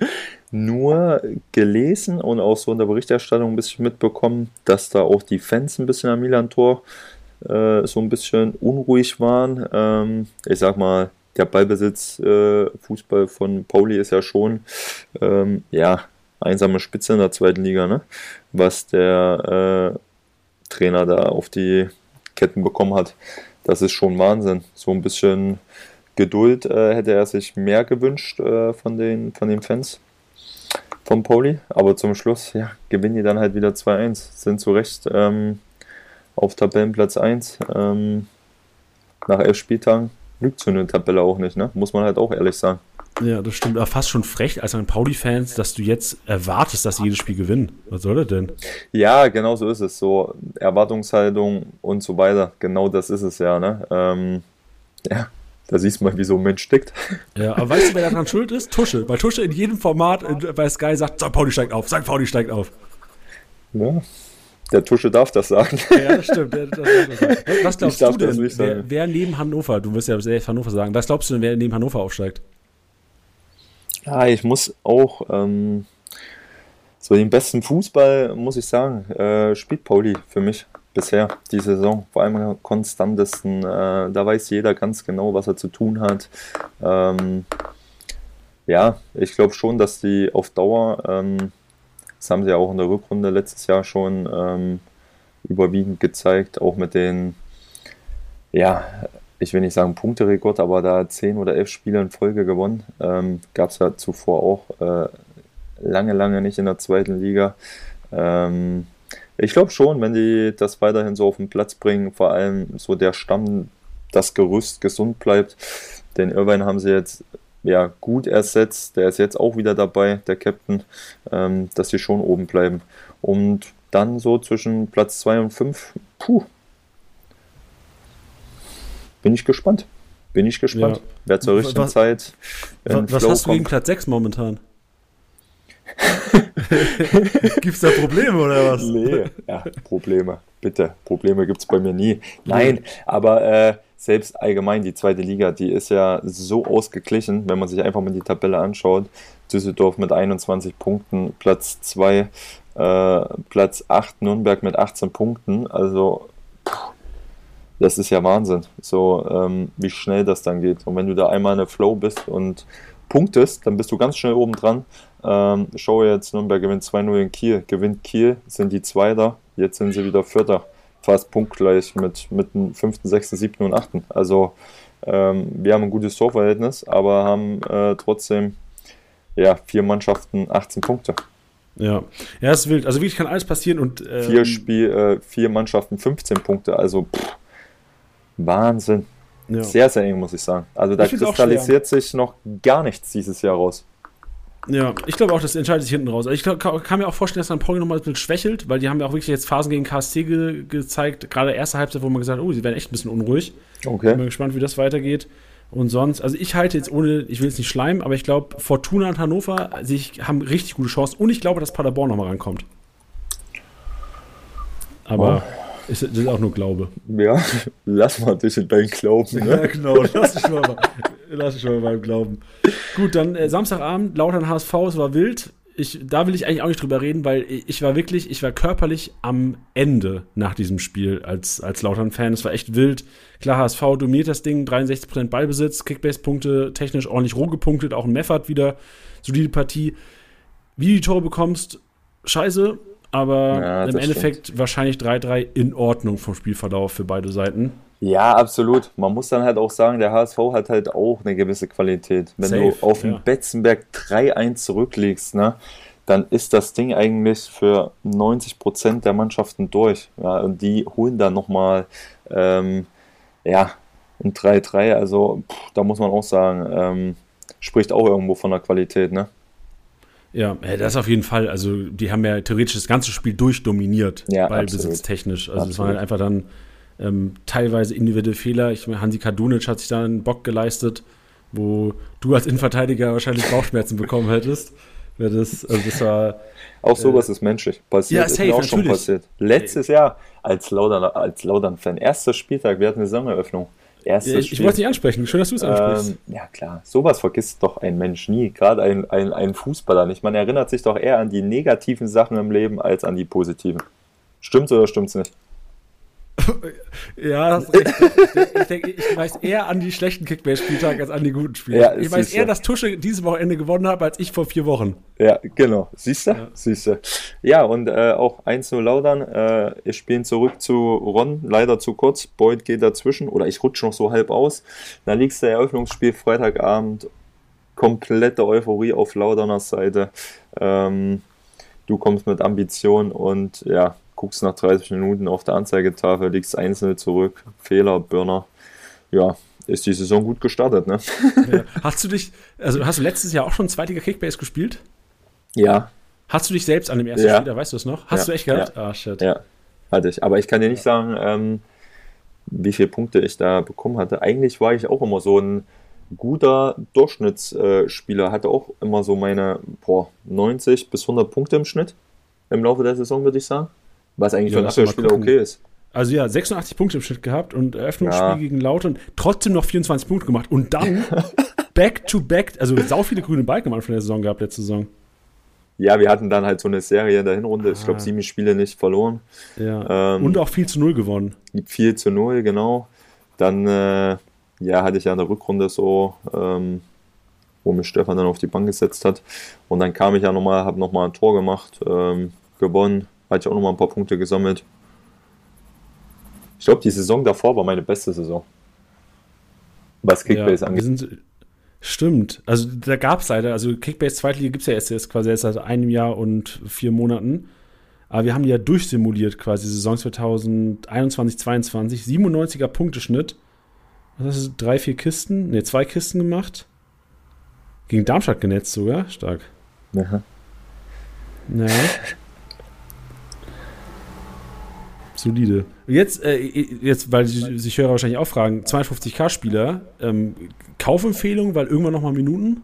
<laughs> nur gelesen und auch so in der Berichterstattung ein bisschen mitbekommen, dass da auch die Fans ein bisschen am Milan-Tor äh, so ein bisschen unruhig waren. Ähm, ich sag mal, der Ballbesitz äh, Fußball von Pauli ist ja schon ähm, ja einsame Spitze in der zweiten Liga, ne? was der äh, Trainer da auf die Ketten bekommen hat. Das ist schon Wahnsinn. So ein bisschen Geduld äh, hätte er sich mehr gewünscht äh, von, den, von den Fans von Pauli. Aber zum Schluss ja, gewinnen die dann halt wieder 2-1. Sind zu Recht ähm, auf Tabellenplatz 1. Ähm, nach elf Spieltagen lügt so eine Tabelle auch nicht, ne? muss man halt auch ehrlich sagen. Ja, das stimmt. Aber fast schon frech als ein Pauli-Fans, dass du jetzt erwartest, dass sie jedes Spiel gewinnen. Was soll das denn? Ja, genau so ist es. So Erwartungshaltung und so weiter. Genau das ist es ja. Ne? Ähm, ja, da siehst du mal, wie so ein Mensch steckt. <laughs> Ja, aber weißt du, wer daran schuld ist? Tusche. Weil Tusche in jedem Format bei Sky sagt, St. Pauli steigt auf, St. Pauli steigt auf. Ja, der Tusche darf das sagen. Ja, das stimmt. Das, das, <laughs> was glaubst du denn, wer, wer, neben Hannover, du wirst ja selbst Hannover sagen, was glaubst du denn, wer neben Hannover aufsteigt? Ja, ich muss auch ähm, so den besten Fußball, muss ich sagen, äh, spielt Pauli für mich bisher die Saison. Vor allem am konstantesten. Äh, da weiß jeder ganz genau, was er zu tun hat. Ähm, ja, ich glaube schon, dass die auf Dauer, ähm, das haben sie auch in der Rückrunde letztes Jahr schon ähm, überwiegend gezeigt, auch mit den ja, ich will nicht sagen Punkterekord, aber da zehn oder elf Spiele in Folge gewonnen. Ähm, Gab es ja zuvor auch äh, lange, lange nicht in der zweiten Liga. Ähm, ich glaube schon, wenn die das weiterhin so auf den Platz bringen, vor allem so der Stamm, das Gerüst gesund bleibt. Den Irvine haben sie jetzt ja gut ersetzt. Der ist jetzt auch wieder dabei, der Captain, ähm, dass sie schon oben bleiben. Und dann so zwischen Platz 2 und 5, puh, bin ich gespannt. Bin ich gespannt. Ja. Wer zur richtigen was, Zeit. Was, was hast du gegen Platz 6 momentan? <laughs> gibt es da Probleme oder was? Nee, ja, Probleme. Bitte. Probleme gibt es bei mir nie. Nein, aber äh, selbst allgemein die zweite Liga, die ist ja so ausgeglichen, wenn man sich einfach mal die Tabelle anschaut. Düsseldorf mit 21 Punkten, Platz 2, äh, Platz 8, Nürnberg mit 18 Punkten. Also das ist ja Wahnsinn, so ähm, wie schnell das dann geht. Und wenn du da einmal in der Flow bist und punktest, dann bist du ganz schnell oben dran. Ähm, schau jetzt, Nürnberg gewinnt 2-0 in Kiel, gewinnt Kiel, sind die Zweiter, jetzt sind sie wieder Vierter, fast punktgleich mit, mit dem 5., 6., 7. und 8. Also ähm, wir haben ein gutes Torverhältnis, aber haben äh, trotzdem ja, vier Mannschaften 18 Punkte. Ja, ja, ist wild. Also wirklich kann alles passieren und ähm, vier Spiel, äh, vier Mannschaften 15 Punkte. Also pff, Wahnsinn. Ja. Sehr, sehr eng, muss ich sagen. Also da kristallisiert sich noch gar nichts dieses Jahr raus. Ja, ich glaube auch, das entscheidet sich hinten raus. Also ich glaub, kann, mir auch vorstellen, dass dann Pauli nochmal ein bisschen schwächelt, weil die haben ja auch wirklich jetzt Phasen gegen KSC ge gezeigt, gerade erste Halbzeit, wo man gesagt hat, oh, sie werden echt ein bisschen unruhig. Okay. Ich bin gespannt, wie das weitergeht. Und sonst, also ich halte jetzt ohne, ich will jetzt nicht schleimen, aber ich glaube, Fortuna und Hannover sich, haben richtig gute Chancen und ich glaube, dass Paderborn nochmal rankommt. Aber. Oh. Ist, das ist auch nur Glaube. Ja, lass mal dich in deinen Glauben. Ne? <laughs> Ja, genau, lass dich mal, lass dich mal meinem Glauben. Gut, dann äh, Samstagabend, Lautern HSV, es war wild. Ich, da will ich eigentlich auch nicht drüber reden, weil ich war wirklich, ich war körperlich am Ende nach diesem Spiel als, als Lautern-Fan. Es war echt wild. Klar, HSV dominiert das Ding, 63% Ballbesitz, Kickbase-Punkte, technisch ordentlich roh gepunktet, auch ein Meffert wieder, solide Partie. Wie du die Tore bekommst, scheiße, aber ja, im Endeffekt stimmt. wahrscheinlich 3-3 in Ordnung vom Spielverlauf für beide Seiten. Ja, absolut. Man muss dann halt auch sagen, der HSV hat halt auch eine gewisse Qualität. Wenn Safe, du auf ja. den Betzenberg 3-1 zurücklegst, ne, dann ist das Ding eigentlich für 90 Prozent der Mannschaften durch. Ja, und die holen dann nochmal ähm, ja, ein 3-3. Also pff, da muss man auch sagen, ähm, spricht auch irgendwo von der Qualität, ne? Ja, das auf jeden Fall. Also, die haben ja theoretisch das ganze Spiel durchdominiert, ja, ballbesitztechnisch. Also, es waren halt einfach dann ähm, teilweise individuelle Fehler. Ich meine, Hansi Kadunic hat sich da einen Bock geleistet, wo du als Innenverteidiger wahrscheinlich Bauchschmerzen bekommen hättest. Das, also das war, auch sowas äh, ist menschlich. Passiert, ja, safe, ist mir auch schon passiert. Letztes Jahr als Laudern, als Laudern-Fan, erster Spieltag, wir hatten eine Sommeröffnung. Erstes ich, ich wollte es nicht ansprechen. Schön, dass du es ansprichst. Ähm, ja, klar. Sowas vergisst doch ein Mensch nie. Gerade ein, ein, ein Fußballer nicht. Man erinnert sich doch eher an die negativen Sachen im Leben als an die positiven. Stimmt's oder stimmt's nicht? <laughs> ja, das <laughs> recht. Ich, denke, ich weiß eher an die schlechten Kickbase-Spieltage als an die guten Spiele. Ja, ich weiß eher, dass Tusche dieses Wochenende gewonnen hat, als ich vor vier Wochen. Ja, genau. Siehst du? Ja. Siehst du. Ja, und äh, auch 1-0 Laudern. Äh, wir spielen zurück zu Ron, leider zu kurz. Boyd geht dazwischen oder ich rutsche noch so halb aus. Dann liegst du Eröffnungsspiel Freitagabend. Komplette Euphorie auf Lauderners Seite. Ähm, du kommst mit Ambition und ja, guckst nach 30 Minuten auf der Anzeigetafel, liegst einzeln zurück, Fehler, Burner. Ja, ist die Saison gut gestartet, ne? Ja. Hast du dich, also hast du letztes Jahr auch schon Zweitiger Kickbase gespielt? Ja. Hast du dich selbst an dem ersten ja. Spiel, da weißt du es noch? Hast ja. du echt gehabt? Ja. Ah, shit. Ja, hatte ich. Aber ich kann dir nicht sagen, ähm, wie viele Punkte ich da bekommen hatte. Eigentlich war ich auch immer so ein guter Durchschnittsspieler, hatte auch immer so meine boah, 90 bis 100 Punkte im Schnitt im Laufe der Saison, würde ich sagen. Was eigentlich ja, für einen Abwehrspieler okay ist. Also ja, 86 Punkte im Schnitt gehabt und Eröffnungsspiel ja. gegen Lautern trotzdem noch 24 Punkte gemacht und dann <laughs> back to back, also sau viele grüne Balken am Anfang der Saison gehabt letzte Saison. Ja, wir hatten dann halt so eine Serie in der Hinrunde, ah. ich glaube sieben Spiele nicht verloren. Ja. Ähm, und auch 4 zu 0 gewonnen. 4 zu 0, genau. Dann äh, ja, hatte ich ja in der Rückrunde so, ähm, wo mich Stefan dann auf die Bank gesetzt hat. Und dann kam ich ja nochmal, habe nochmal ein Tor gemacht, ähm, gewonnen hatte ich auch noch mal ein paar Punkte gesammelt. Ich glaube, die Saison davor war meine beste Saison. Was Kickbase ja, angeht. Sind, stimmt. Also da gab es leider, also Kickbase Zweitliga gibt es ja erst, jetzt quasi erst seit einem Jahr und vier Monaten. Aber wir haben die ja durchsimuliert quasi, Saison 2021, 22, 97er Punkteschnitt. Was ist das, drei, vier Kisten? Ne, zwei Kisten gemacht. Gegen Darmstadt genetzt sogar, stark. Ja. Naja. <laughs> Solide. Jetzt, äh, jetzt weil sich Hörer wahrscheinlich auch fragen, 52k-Spieler, ähm, Kaufempfehlung, weil irgendwann nochmal Minuten?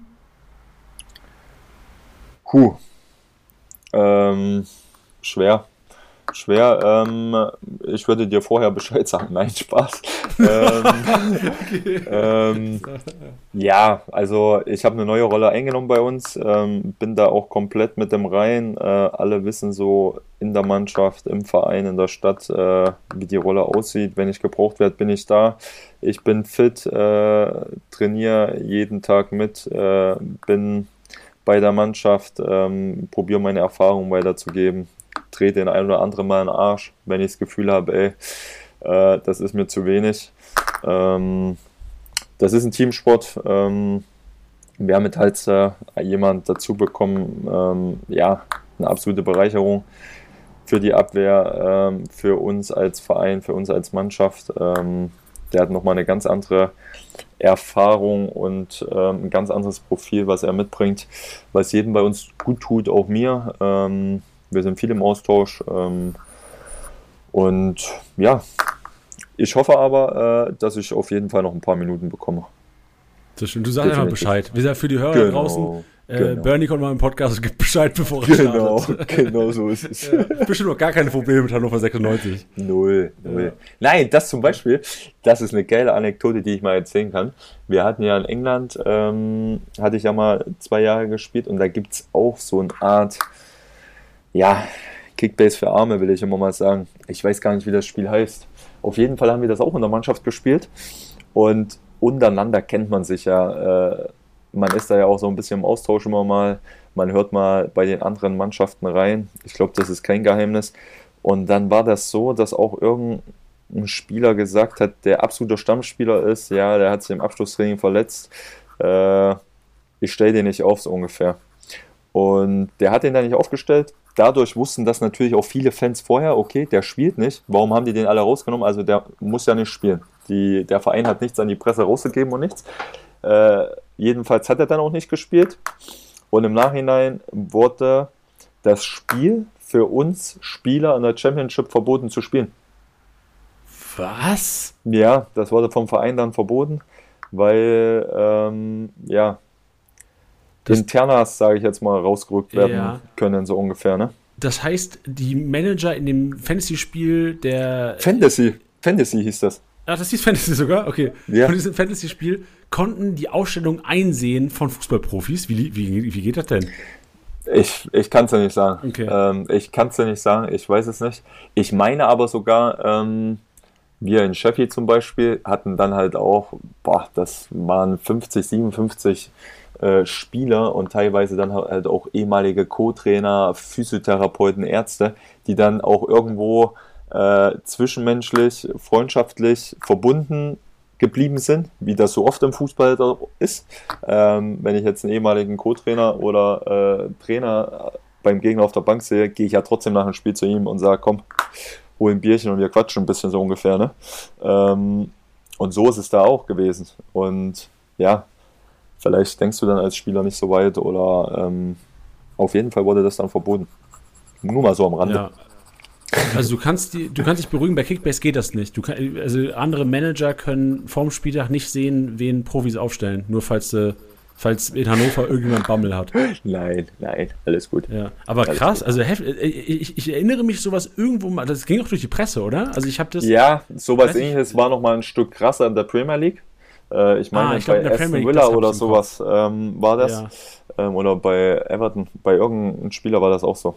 Puh. Ähm, schwer schwer. Ähm, ich würde dir vorher Bescheid sagen. <laughs> Nein, Spaß. ähm, ähm, ja, also ich habe eine neue Rolle eingenommen bei uns. Ähm, bin da auch komplett mit dem Rein. Äh, alle wissen so in der Mannschaft, im Verein, in der Stadt, äh, wie die Rolle aussieht. Wenn ich gebraucht werde, bin ich da. Ich bin fit, äh, trainiere jeden Tag mit, äh, bin bei der Mannschaft, ähm, probiere meine Erfahrungen weiterzugeben trete den ein oder anderen Mal in den Arsch, wenn ich das Gefühl habe, ey, äh, das ist mir zu wenig. Ähm, das ist ein Teamsport. Ähm, wir haben mit halt äh, jemand dazu bekommen, ähm, ja, eine absolute Bereicherung für die Abwehr, ähm, für uns als Verein, für uns als Mannschaft. Ähm, der hat nochmal eine ganz andere Erfahrung und ähm, ein ganz anderes Profil, was er mitbringt, was jedem bei uns gut tut, auch mir. Wir sind viel im Austausch. Ähm, und ja, ich hoffe aber, äh, dass ich auf jeden Fall noch ein paar Minuten bekomme. Das stimmt. Du sagst einfach Bescheid. Wir sind für die Hörer genau, draußen. Äh, genau. Bernie kommt mal im Podcast und gibt Bescheid, bevor er genau, startet. <laughs> Genau, so ist es. ja, bestimmt noch gar keine Probleme mit Hannover 96. Null, null. Ja. Nein, das zum Beispiel, das ist eine geile Anekdote, die ich mal erzählen kann. Wir hatten ja in England, ähm, hatte ich ja mal zwei Jahre gespielt und da gibt es auch so eine Art, ja, Kickbase für Arme, will ich immer mal sagen. Ich weiß gar nicht, wie das Spiel heißt. Auf jeden Fall haben wir das auch in der Mannschaft gespielt. Und untereinander kennt man sich ja. Äh, man ist da ja auch so ein bisschen im Austausch immer mal. Man hört mal bei den anderen Mannschaften rein. Ich glaube, das ist kein Geheimnis. Und dann war das so, dass auch irgendein Spieler gesagt hat, der absoluter Stammspieler ist, ja, der hat sich im Abschlusstraining verletzt. Äh, ich stelle den nicht auf, so ungefähr. Und der hat den dann nicht aufgestellt dadurch wussten das natürlich auch viele Fans vorher, okay, der spielt nicht. Warum haben die den alle rausgenommen? Also der muss ja nicht spielen. Die, der Verein hat nichts an die Presse rausgegeben und nichts. Äh, jedenfalls hat er dann auch nicht gespielt. Und im Nachhinein wurde das Spiel für uns Spieler in der Championship verboten zu spielen. Was? Ja, das wurde vom Verein dann verboten, weil ähm, ja, Internas, sage ich jetzt mal, rausgerückt werden ja. können, so ungefähr, ne? Das heißt, die Manager in dem Fantasy-Spiel der. Fantasy, Fantasy hieß das. Ach, das hieß Fantasy sogar? Okay. Ja. Von diesem Fantasy-Spiel konnten die Ausstellung einsehen von Fußballprofis. Wie, wie, wie geht das denn? Ich, ich kann es ja nicht sagen. Okay. Ähm, ich kann es ja nicht sagen, ich weiß es nicht. Ich meine aber sogar, ähm, wir in Sheffield zum Beispiel hatten dann halt auch, boah, das waren 50, 57 äh, Spieler und teilweise dann halt auch ehemalige Co-Trainer, Physiotherapeuten, Ärzte, die dann auch irgendwo äh, zwischenmenschlich, freundschaftlich verbunden geblieben sind, wie das so oft im Fußball ist. Ähm, wenn ich jetzt einen ehemaligen Co-Trainer oder äh, Trainer beim Gegner auf der Bank sehe, gehe ich ja trotzdem nach dem Spiel zu ihm und sage, komm, hol ein Bierchen und wir quatschen ein bisschen so ungefähr. Ne? Ähm, und so ist es da auch gewesen. Und ja, vielleicht denkst du dann als Spieler nicht so weit oder ähm, auf jeden Fall wurde das dann verboten. Nur mal so am Rande. Ja. Also du kannst, die, du kannst dich beruhigen, bei Kickbase geht das nicht. Kann, also andere Manager können vorm Spieltag nicht sehen, wen Profis aufstellen, nur falls, äh, falls in Hannover irgendjemand Bammel hat. Nein, nein, alles gut. Ja. Aber Alles krass, gut. also äh, ich, ich erinnere mich sowas irgendwo mal, das ging auch durch die Presse, oder? Also ich habe das. Ja, sowas ähnliches war noch mal ein Stück krasser in der Premier League. Äh, ich meine, Ah, ich glaub, bei der Aston Villa oder sowas ähm, war das. Ja. Ähm, oder bei Everton, bei irgendeinem Spieler war das auch so.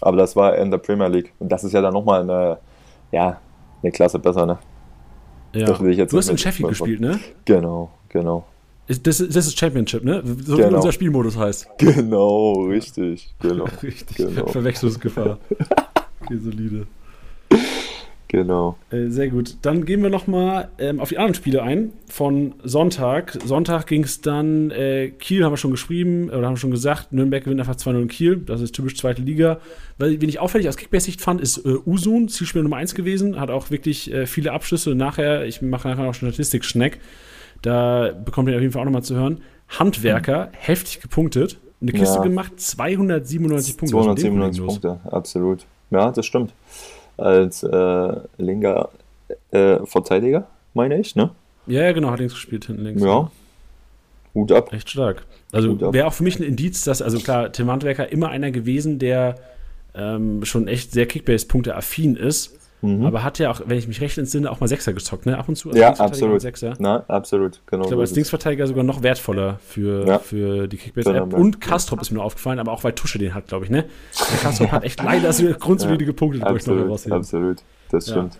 Aber das war in der Premier League. Und das ist ja dann nochmal eine, ja, eine Klasse besser, ne? ja. das will ich jetzt du hast in Sheffield gespielt, ne? Genau, genau. Das, ist- das ist Championship, ne? So wie Genau. unser Spielmodus heißt. <laughs> Genau, richtig. Genau, <laughs> Richtig. Genau. Verwechslungsgefahr. <laughs> Okay, solide. Genau. Äh, sehr gut. Dann gehen wir nochmal ähm, auf die anderen Spiele ein von Sonntag. Sonntag ging es dann, äh, Kiel haben wir schon geschrieben, oder haben wir schon gesagt, Nürnberg gewinnt einfach 2-0 in Kiel. Das ist typisch zweite Liga. Weil, wen ich auffällig aus Kickbase-Sicht fand, ist äh, Usun, Zielspieler Nummer 1 gewesen, hat auch wirklich äh, viele Abschlüsse. Nachher, ich mache nachher noch Statistik-Schneck, da bekommt ihr auf jeden Fall auch nochmal zu hören. Handwerker, heftig gepunktet. Eine Kiste Ja. gemacht, 297 Punkte. Was ist mit dem 297 Kollegen los? Punkte, absolut. Ja, das stimmt. Als äh, linker äh, Verteidiger, meine ich, ne? Ja, ja, genau, hat links gespielt, hinten links. Ja. Hut ab. Echt stark. Also wäre auch für mich ein Indiz, dass, also klar, Tim Handwerker immer einer gewesen, der ähm, schon echt sehr Kickbase-Punkte affin ist. Mhm. Aber hat ja auch, wenn ich mich recht entsinne, auch mal Sechser gezockt, ne? Ab und zu. als Ja, absolut. Sechser. Na, absolut, genau. Ich glaube, als. Linksverteidiger sogar noch wertvoller für, Ja. für die Kickbase-App. Genau, ja. Und Kastrop ist mir nur aufgefallen, aber auch weil Tusche den hat, glaube ich, ne? Der Kastrop hat echt leider so <laughs> grundsolide Punkte, die ich noch Absolut, absolut. Das Ja. stimmt.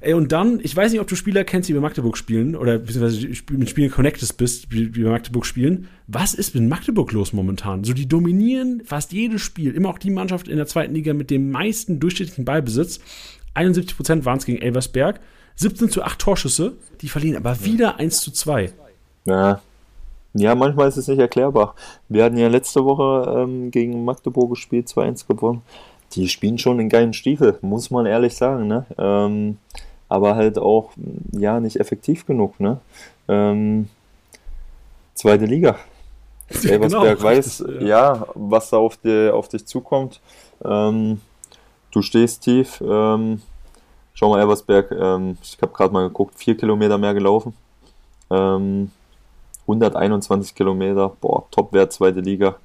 Ey, und dann, ich weiß nicht, ob du Spieler kennst, die bei Magdeburg spielen oder beziehungsweise die mit Spielen connected bist, wie bei Magdeburg spielen. Was ist mit Magdeburg los momentan? So, die dominieren fast jedes Spiel. Immer auch die Mannschaft in der zweiten Liga mit dem meisten durchschnittlichen Ballbesitz. 71% waren es gegen Elversberg. 17 zu 8 Torschüsse. Die verlieren aber wieder 1 zu 2. Ja. ja, manchmal ist es nicht erklärbar. Wir hatten ja letzte Woche ähm, gegen Magdeburg gespielt, 2-1 gewonnen. Die spielen schon einen geilen Stiefel, muss man ehrlich sagen. Ne? Ähm, aber halt auch, ja, nicht effektiv genug. Ne? Ähm, zweite Liga. <laughs> Elversberg weiß, richtig, ja. was da auf, die, auf dich zukommt. Ähm, du stehst tief. Ähm, schau mal, Elversberg, ähm, ich habe gerade mal geguckt, vier Kilometer mehr gelaufen. Ähm, 121 Kilometer, boah, Topwert, zweite Liga.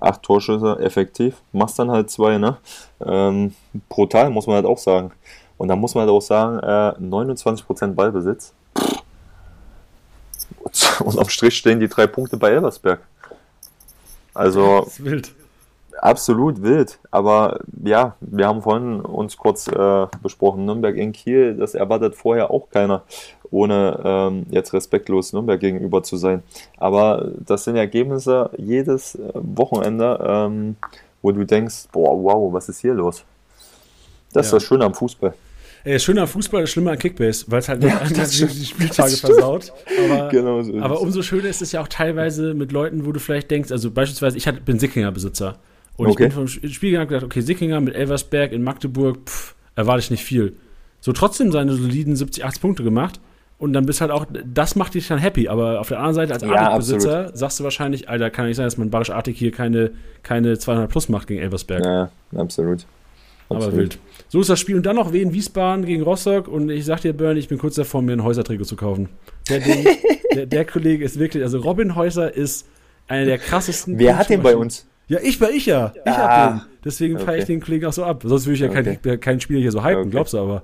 Acht Torschüsse, effektiv. Machst dann halt zwei, ne? Ähm, brutal, muss man halt auch sagen. Und dann muss man halt auch sagen, äh, 29% Ballbesitz. Und am Strich stehen die drei Punkte bei Elversberg. Also <laughs> Das ist wild. Absolut wild. Aber ja, wir haben vorhin uns kurz äh, besprochen, Nürnberg in Kiel, das erwartet vorher auch keiner, ohne ähm, jetzt respektlos Nürnberg gegenüber zu sein. Aber das sind Ergebnisse jedes äh, Wochenende, ähm, wo du denkst, boah, wow, was ist hier los? Das ist Ja. das Schöne am Fußball. Ey, schöner Fußball ist schlimmer Kickbase, weil es halt Ja, das die, die Spieltage versaut. Aber, <laughs> Genau so ist aber umso schöner ist es ja auch teilweise mit Leuten, wo du vielleicht denkst, also beispielsweise, ich bin Sickinger-Besitzer. Und ich Okay. bin vom Spiel gegangen und gedacht, okay, Sickinger mit Elversberg in Magdeburg, pff, erwarte ich nicht viel. So trotzdem seine soliden 70, 80 Punkte gemacht. Und dann bist halt auch, das macht dich dann happy. Aber auf der anderen Seite, als Ja, Artig-Besitzer, sagst du wahrscheinlich, Alter, kann ja nicht sein, dass mein Barisch Artig hier keine, keine 200 plus macht gegen Elversberg. Ja, absolut. Aber Absolut. wild. So ist das Spiel. Und dann noch Wien Wiesbaden gegen Rostock. Und ich sag dir, Bernie, ich bin kurz davor, mir ein Häuser-Trikot zu kaufen. Der, Ding, <laughs> der, der Kollege ist wirklich, also Robin Häuser ist einer der krassesten. Wer hat den bei uns? Ja, ich war ich ja. Ich Ah. hab den. Deswegen feiere ich Okay. den Kollegen auch so ab. Sonst würde ich ja Okay. kein, kein Spieler hier so hypen, Okay. glaubst du aber.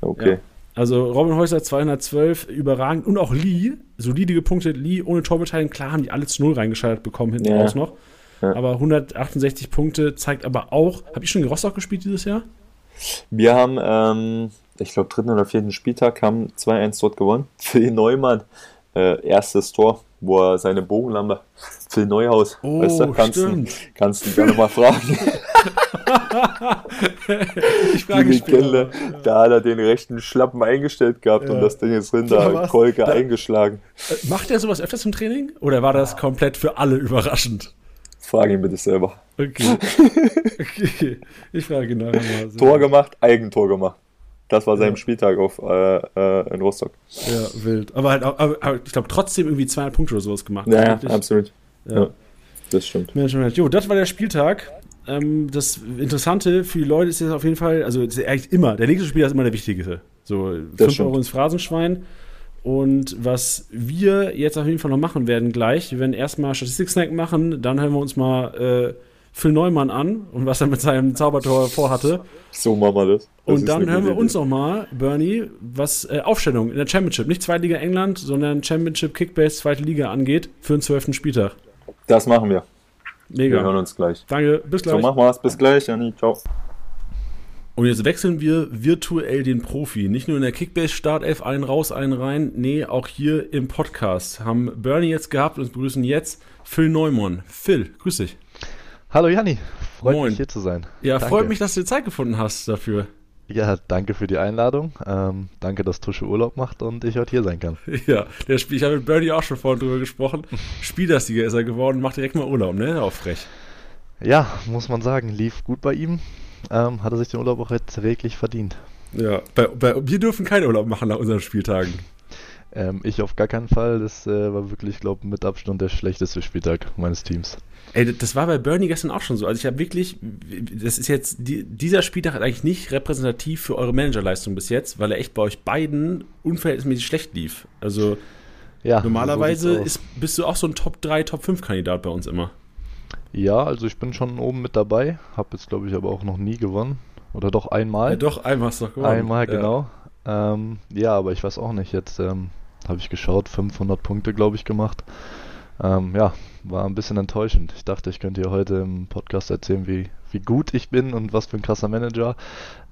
Okay. Also Robin Häuser 212, überragend. Und auch Lee, solide gepunktet. Lee ohne Torbeteiligung. Klar haben die alle zu Null reingeschaltet bekommen, hinten Ja. raus noch. Ja. Aber 168 Punkte zeigt aber auch. Habe ich schon in Rostock gespielt dieses Jahr? Wir haben, ähm, ich glaube, dritten oder vierten Spieltag haben 2-1 dort gewonnen. <laughs> Phil Neumann, äh, erstes Tor, wo er seine Bogenlampe, Phil Neuhaus, Oh, weißt du, kannst, du, stimmt. kannst du gerne mal fragen. <laughs> Ich Die Legende, da hat er den rechten Schlappen eingestellt gehabt Ja. und das Ding ist drin, Da Kolke eingeschlagen. Äh, Macht er sowas öfters im Training? Oder war das komplett für alle überraschend? Frag ihn bitte selber. Okay. <laughs> okay. Ich frage nachher mal. Tor gemacht, Eigentor gemacht. Das war sein Ja. Spieltag auf, äh, äh, in Rostock. Ja, wild. Aber halt, aber, aber ich glaube trotzdem irgendwie 200 Punkte oder sowas gemacht. Ja, ja, absolut. Ja. Das stimmt. Mensch, Mensch. Jo, das war der Spieltag. Ähm, das Interessante für die Leute ist jetzt auf jeden Fall, also eigentlich immer, der nächste Spieler ist immer der wichtigste. So, 5 stimmt. Euro ins Phrasenschwein. Und was wir jetzt auf jeden Fall noch machen werden gleich, wir werden erstmal Statistik-Snack machen, dann hören wir uns mal äh, Phil Neumann an und was er mit seinem Zaubertor vorhatte. So machen wir das. das Und dann hören wir uns Idee. noch mal, Bernie, was äh, Aufstellung in der Championship, nicht Zweitliga England, sondern Championship Kickbase, zweite Liga angeht, für den 12. Spieltag. Das machen wir. Wir hören Mega. uns gleich. Danke, bis So, gleich. machen wir's. Bis gleich, Janni. Ciao. Und jetzt wechseln wir virtuell den Profi. Nicht nur in der Kickbase-Startelf einen raus, einen rein. Nee, auch hier im Podcast. Haben Bernie jetzt gehabt und begrüßen jetzt Phil Neumann. Phil, grüß dich. Hallo Janni, freut Moin. mich hier zu sein. Ja, Danke. freut mich, dass du Zeit gefunden hast dafür. Ja, danke für die Einladung. Ähm, danke, dass Tusche Urlaub macht und ich heute hier sein kann. <laughs> Ja, der Spiel, ich habe mit Bernie auch schon vorhin drüber gesprochen. <laughs> Spielersieger ist er geworden, macht direkt mal Urlaub, ne? Auch frech. Ja, muss man sagen, lief gut bei ihm. Ähm, hat er sich den Urlaub auch jetzt reglich verdient. Ja, bei, bei, wir dürfen keinen Urlaub machen nach unseren Spieltagen. Ähm, ich auf gar keinen Fall. Das äh, war wirklich, glaube mit Abstand der schlechteste Spieltag meines Teams. Ey, das war bei Bernie gestern auch schon so. Also ich habe wirklich, das ist jetzt, die, dieser Spieltag ist eigentlich nicht repräsentativ für eure Managerleistung bis jetzt, weil er echt bei euch beiden unverhältnismäßig schlecht lief. Also Ja, normalerweise so ist, bist du auch so ein Top 3, Top 5 Kandidat bei uns immer. Ja, also ich bin schon oben mit dabei. Hab jetzt, glaube ich, aber auch noch nie gewonnen. Oder doch einmal. Ja, doch, einmal hast du doch gewonnen. Einmal, Ja. genau. Ähm, ja, aber ich weiß auch nicht. Jetzt ähm, habe ich geschaut, 500 Punkte, glaube ich, gemacht. Ähm, ja, war ein bisschen enttäuschend. Ich dachte, ich könnte hier heute im Podcast erzählen, wie, wie gut ich bin und was für ein krasser Manager.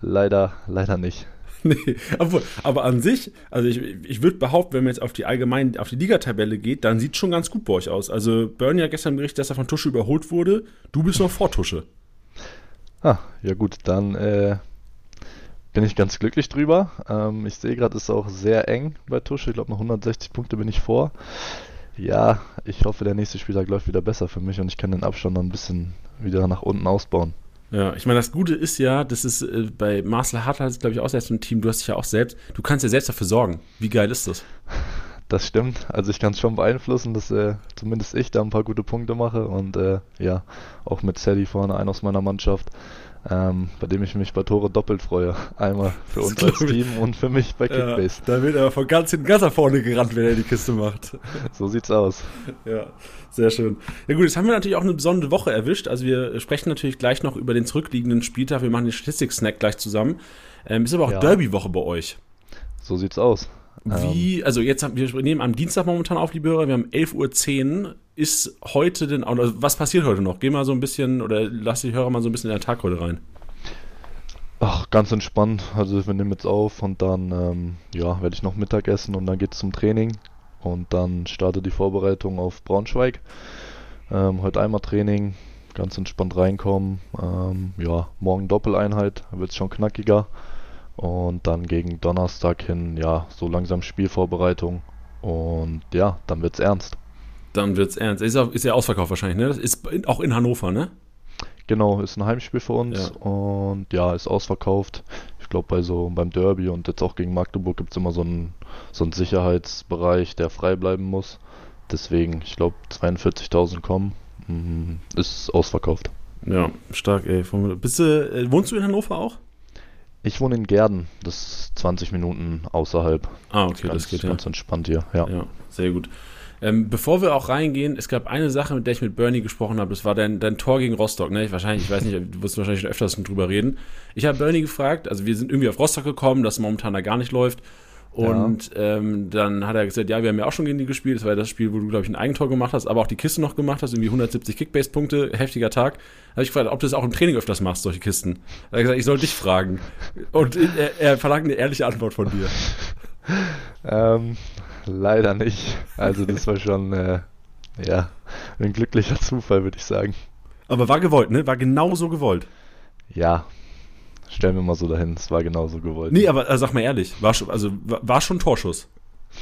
Leider, leider nicht. <laughs> Nee, obwohl, aber an sich, also ich, ich würde behaupten, wenn man jetzt auf die allgemein, auf die Ligatabelle geht, dann sieht schon ganz gut bei euch aus. Also Bernie hat gestern berichtet, dass er von Tusche überholt wurde. Du bist noch vor Tusche. Ah, ja gut, dann äh, bin ich ganz glücklich drüber. Ähm, ich sehe gerade, es ist auch sehr eng bei Tusche. Ich glaube, noch 160 Punkte bin ich vor. Ja, ich hoffe, der nächste Spieltag läuft wieder besser für mich und ich kann den Abstand noch ein bisschen wieder nach unten ausbauen. Ja, ich meine, das Gute ist ja, das ist äh, bei Marcel Hartl, ist glaube ich auch selbst ein Team, du hast dich ja auch selbst, du kannst ja selbst dafür sorgen. Wie geil ist das? Das stimmt. Also ich kann es schon beeinflussen, dass äh, zumindest ich da ein paar gute Punkte mache und äh, ja, auch mit Sadie vorne, einer aus meiner Mannschaft, ähm, bei dem ich mich bei Tore doppelt freue. Einmal für uns als glaub ich. Team und für mich bei Kickbase. da wird er von ganz hinten ganz nach vorne gerannt, wenn er die Kiste macht. So sieht's aus. Ja, sehr schön. Ja gut, jetzt haben wir natürlich auch eine besondere Woche erwischt. Also wir sprechen natürlich gleich noch über den zurückliegenden Spieltag. Wir machen den Statistik-Snack gleich zusammen. Ähm, ist aber auch Ja. Derby-Woche bei euch. So sieht's aus. Wie, also jetzt haben wir nehmen am Dienstag momentan auf, liebe Hörer, wir haben 11.10 Uhr. Ist heute denn, also was passiert heute noch? Geh mal so ein bisschen, oder lass die Hörer mal so ein bisschen in den Tag heute rein. Ach, ganz entspannt. Also wir nehmen jetzt auf und dann ähm, ja, werde ich noch Mittag essen und dann geht's zum Training. Und dann startet die Vorbereitung auf Braunschweig. Ähm, heute einmal Training, ganz entspannt reinkommen. Ähm, ja, morgen Doppeleinheit, wird's schon knackiger. Und dann gegen Donnerstag hin, ja, so langsam Spielvorbereitung. Und ja, dann wird's ernst. Dann wird's ernst. Ist ja, ist ja ausverkauft wahrscheinlich, ne? Das ist in, auch in Hannover, ne? Genau, ist ein Heimspiel für uns Ja. und ja, ist ausverkauft. Ich glaube, bei so beim Derby und jetzt auch gegen Magdeburg gibt es immer so einen, so einen Sicherheitsbereich, der frei bleiben muss. Deswegen, ich glaube, 42.000 kommen. Mhm, ist ausverkauft. Ja, stark, ey. Bist du, äh, wohnst du in Hannover auch? Ich wohne in Gerden, das ist 20 Minuten außerhalb. Ah, okay, ganz, das geht ja. ganz entspannt hier, ja. Ja, sehr gut. Ähm, bevor wir auch reingehen, es gab eine Sache, mit der ich mit Bernie gesprochen habe, das war dein, dein Tor gegen Rostock. Ne? Ich, wahrscheinlich, ich weiß nicht, du wirst wahrscheinlich schon öfters drüber reden. Ich habe Bernie gefragt, also wir sind irgendwie auf Rostock gekommen, dass momentan da gar nicht läuft. Und ja. ähm, dann hat er gesagt, ja, wir haben ja auch schon gegen die gespielt. Das war ja das Spiel, wo du, glaube ich, ein Eigentor gemacht hast, aber auch die Kiste noch gemacht hast, irgendwie 170 Kickbase-Punkte, heftiger Tag. Da habe ich gefragt, ob du das auch im Training öfters machst, solche Kisten. Da hat er gesagt, ich soll dich fragen. Und er, er verlangt eine ehrliche Antwort von dir. <laughs> ähm, leider nicht. Also das war schon, äh, ja, ein glücklicher Zufall, würde ich sagen. Aber war gewollt, ne? War genau so gewollt. Ja, stellen wir mal so dahin, es war genauso gewollt. Nee, aber also, sag mal ehrlich, war schon, also, war, war schon Torschuss.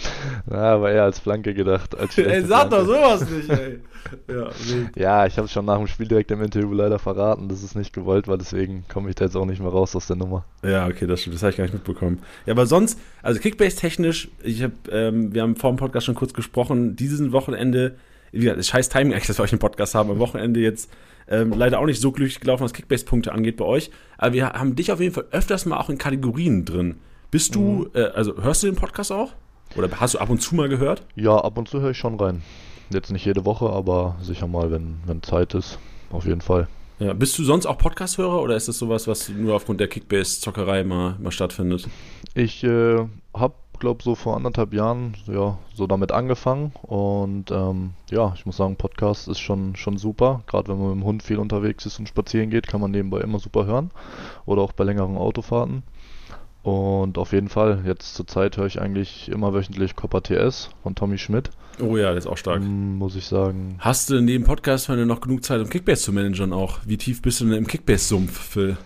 <laughs> Na, war eher als Flanke gedacht. Als <laughs> ey, sag doch sowas nicht, <laughs> ey. Ja, ja ich habe es schon nach dem Spiel direkt im Interview leider verraten, das ist nicht gewollt, weil deswegen komme ich da jetzt auch nicht mehr raus aus der Nummer. Ja, okay, das stimmt, das habe ich gar nicht mitbekommen. Ja, aber sonst, also Kickbase-technisch, ich habe, ähm, wir haben vor dem Podcast schon kurz gesprochen, dieses Wochenende, wie gesagt, scheiß Timing eigentlich, dass wir euch einen Podcast haben, am Wochenende jetzt ähm, leider auch nicht so glücklich gelaufen, was Kickbase-Punkte angeht bei euch. Aber wir haben dich auf jeden Fall öfters mal auch in Kategorien drin. Bist du, mhm. äh, also hörst du den Podcast auch? Oder hast du ab und zu mal gehört? Ja, ab und zu höre ich schon rein. Jetzt nicht jede Woche, aber sicher mal, wenn, wenn Zeit ist. Auf jeden Fall. Ja, bist du sonst auch Podcast-Hörer oder ist das sowas, was nur aufgrund der Kickbase-Zockerei mal, mal stattfindet? Ich äh, habe glaube so vor anderthalb Jahren ja so damit angefangen und ähm, ja, ich muss sagen, Podcast ist schon schon super. Gerade wenn man mit dem Hund viel unterwegs ist und spazieren geht, kann man nebenbei immer super hören oder auch bei längeren Autofahrten. Und auf jeden Fall, jetzt zur Zeit höre ich eigentlich immer wöchentlich Copper TS von Tommy Schmidt. Oh ja, der ist auch stark. Mm, muss ich sagen. Hast du neben Podcast noch genug Zeit, um Kickbase zu managen auch? Wie tief bist du denn im Kickbase-Sumpf, Phil?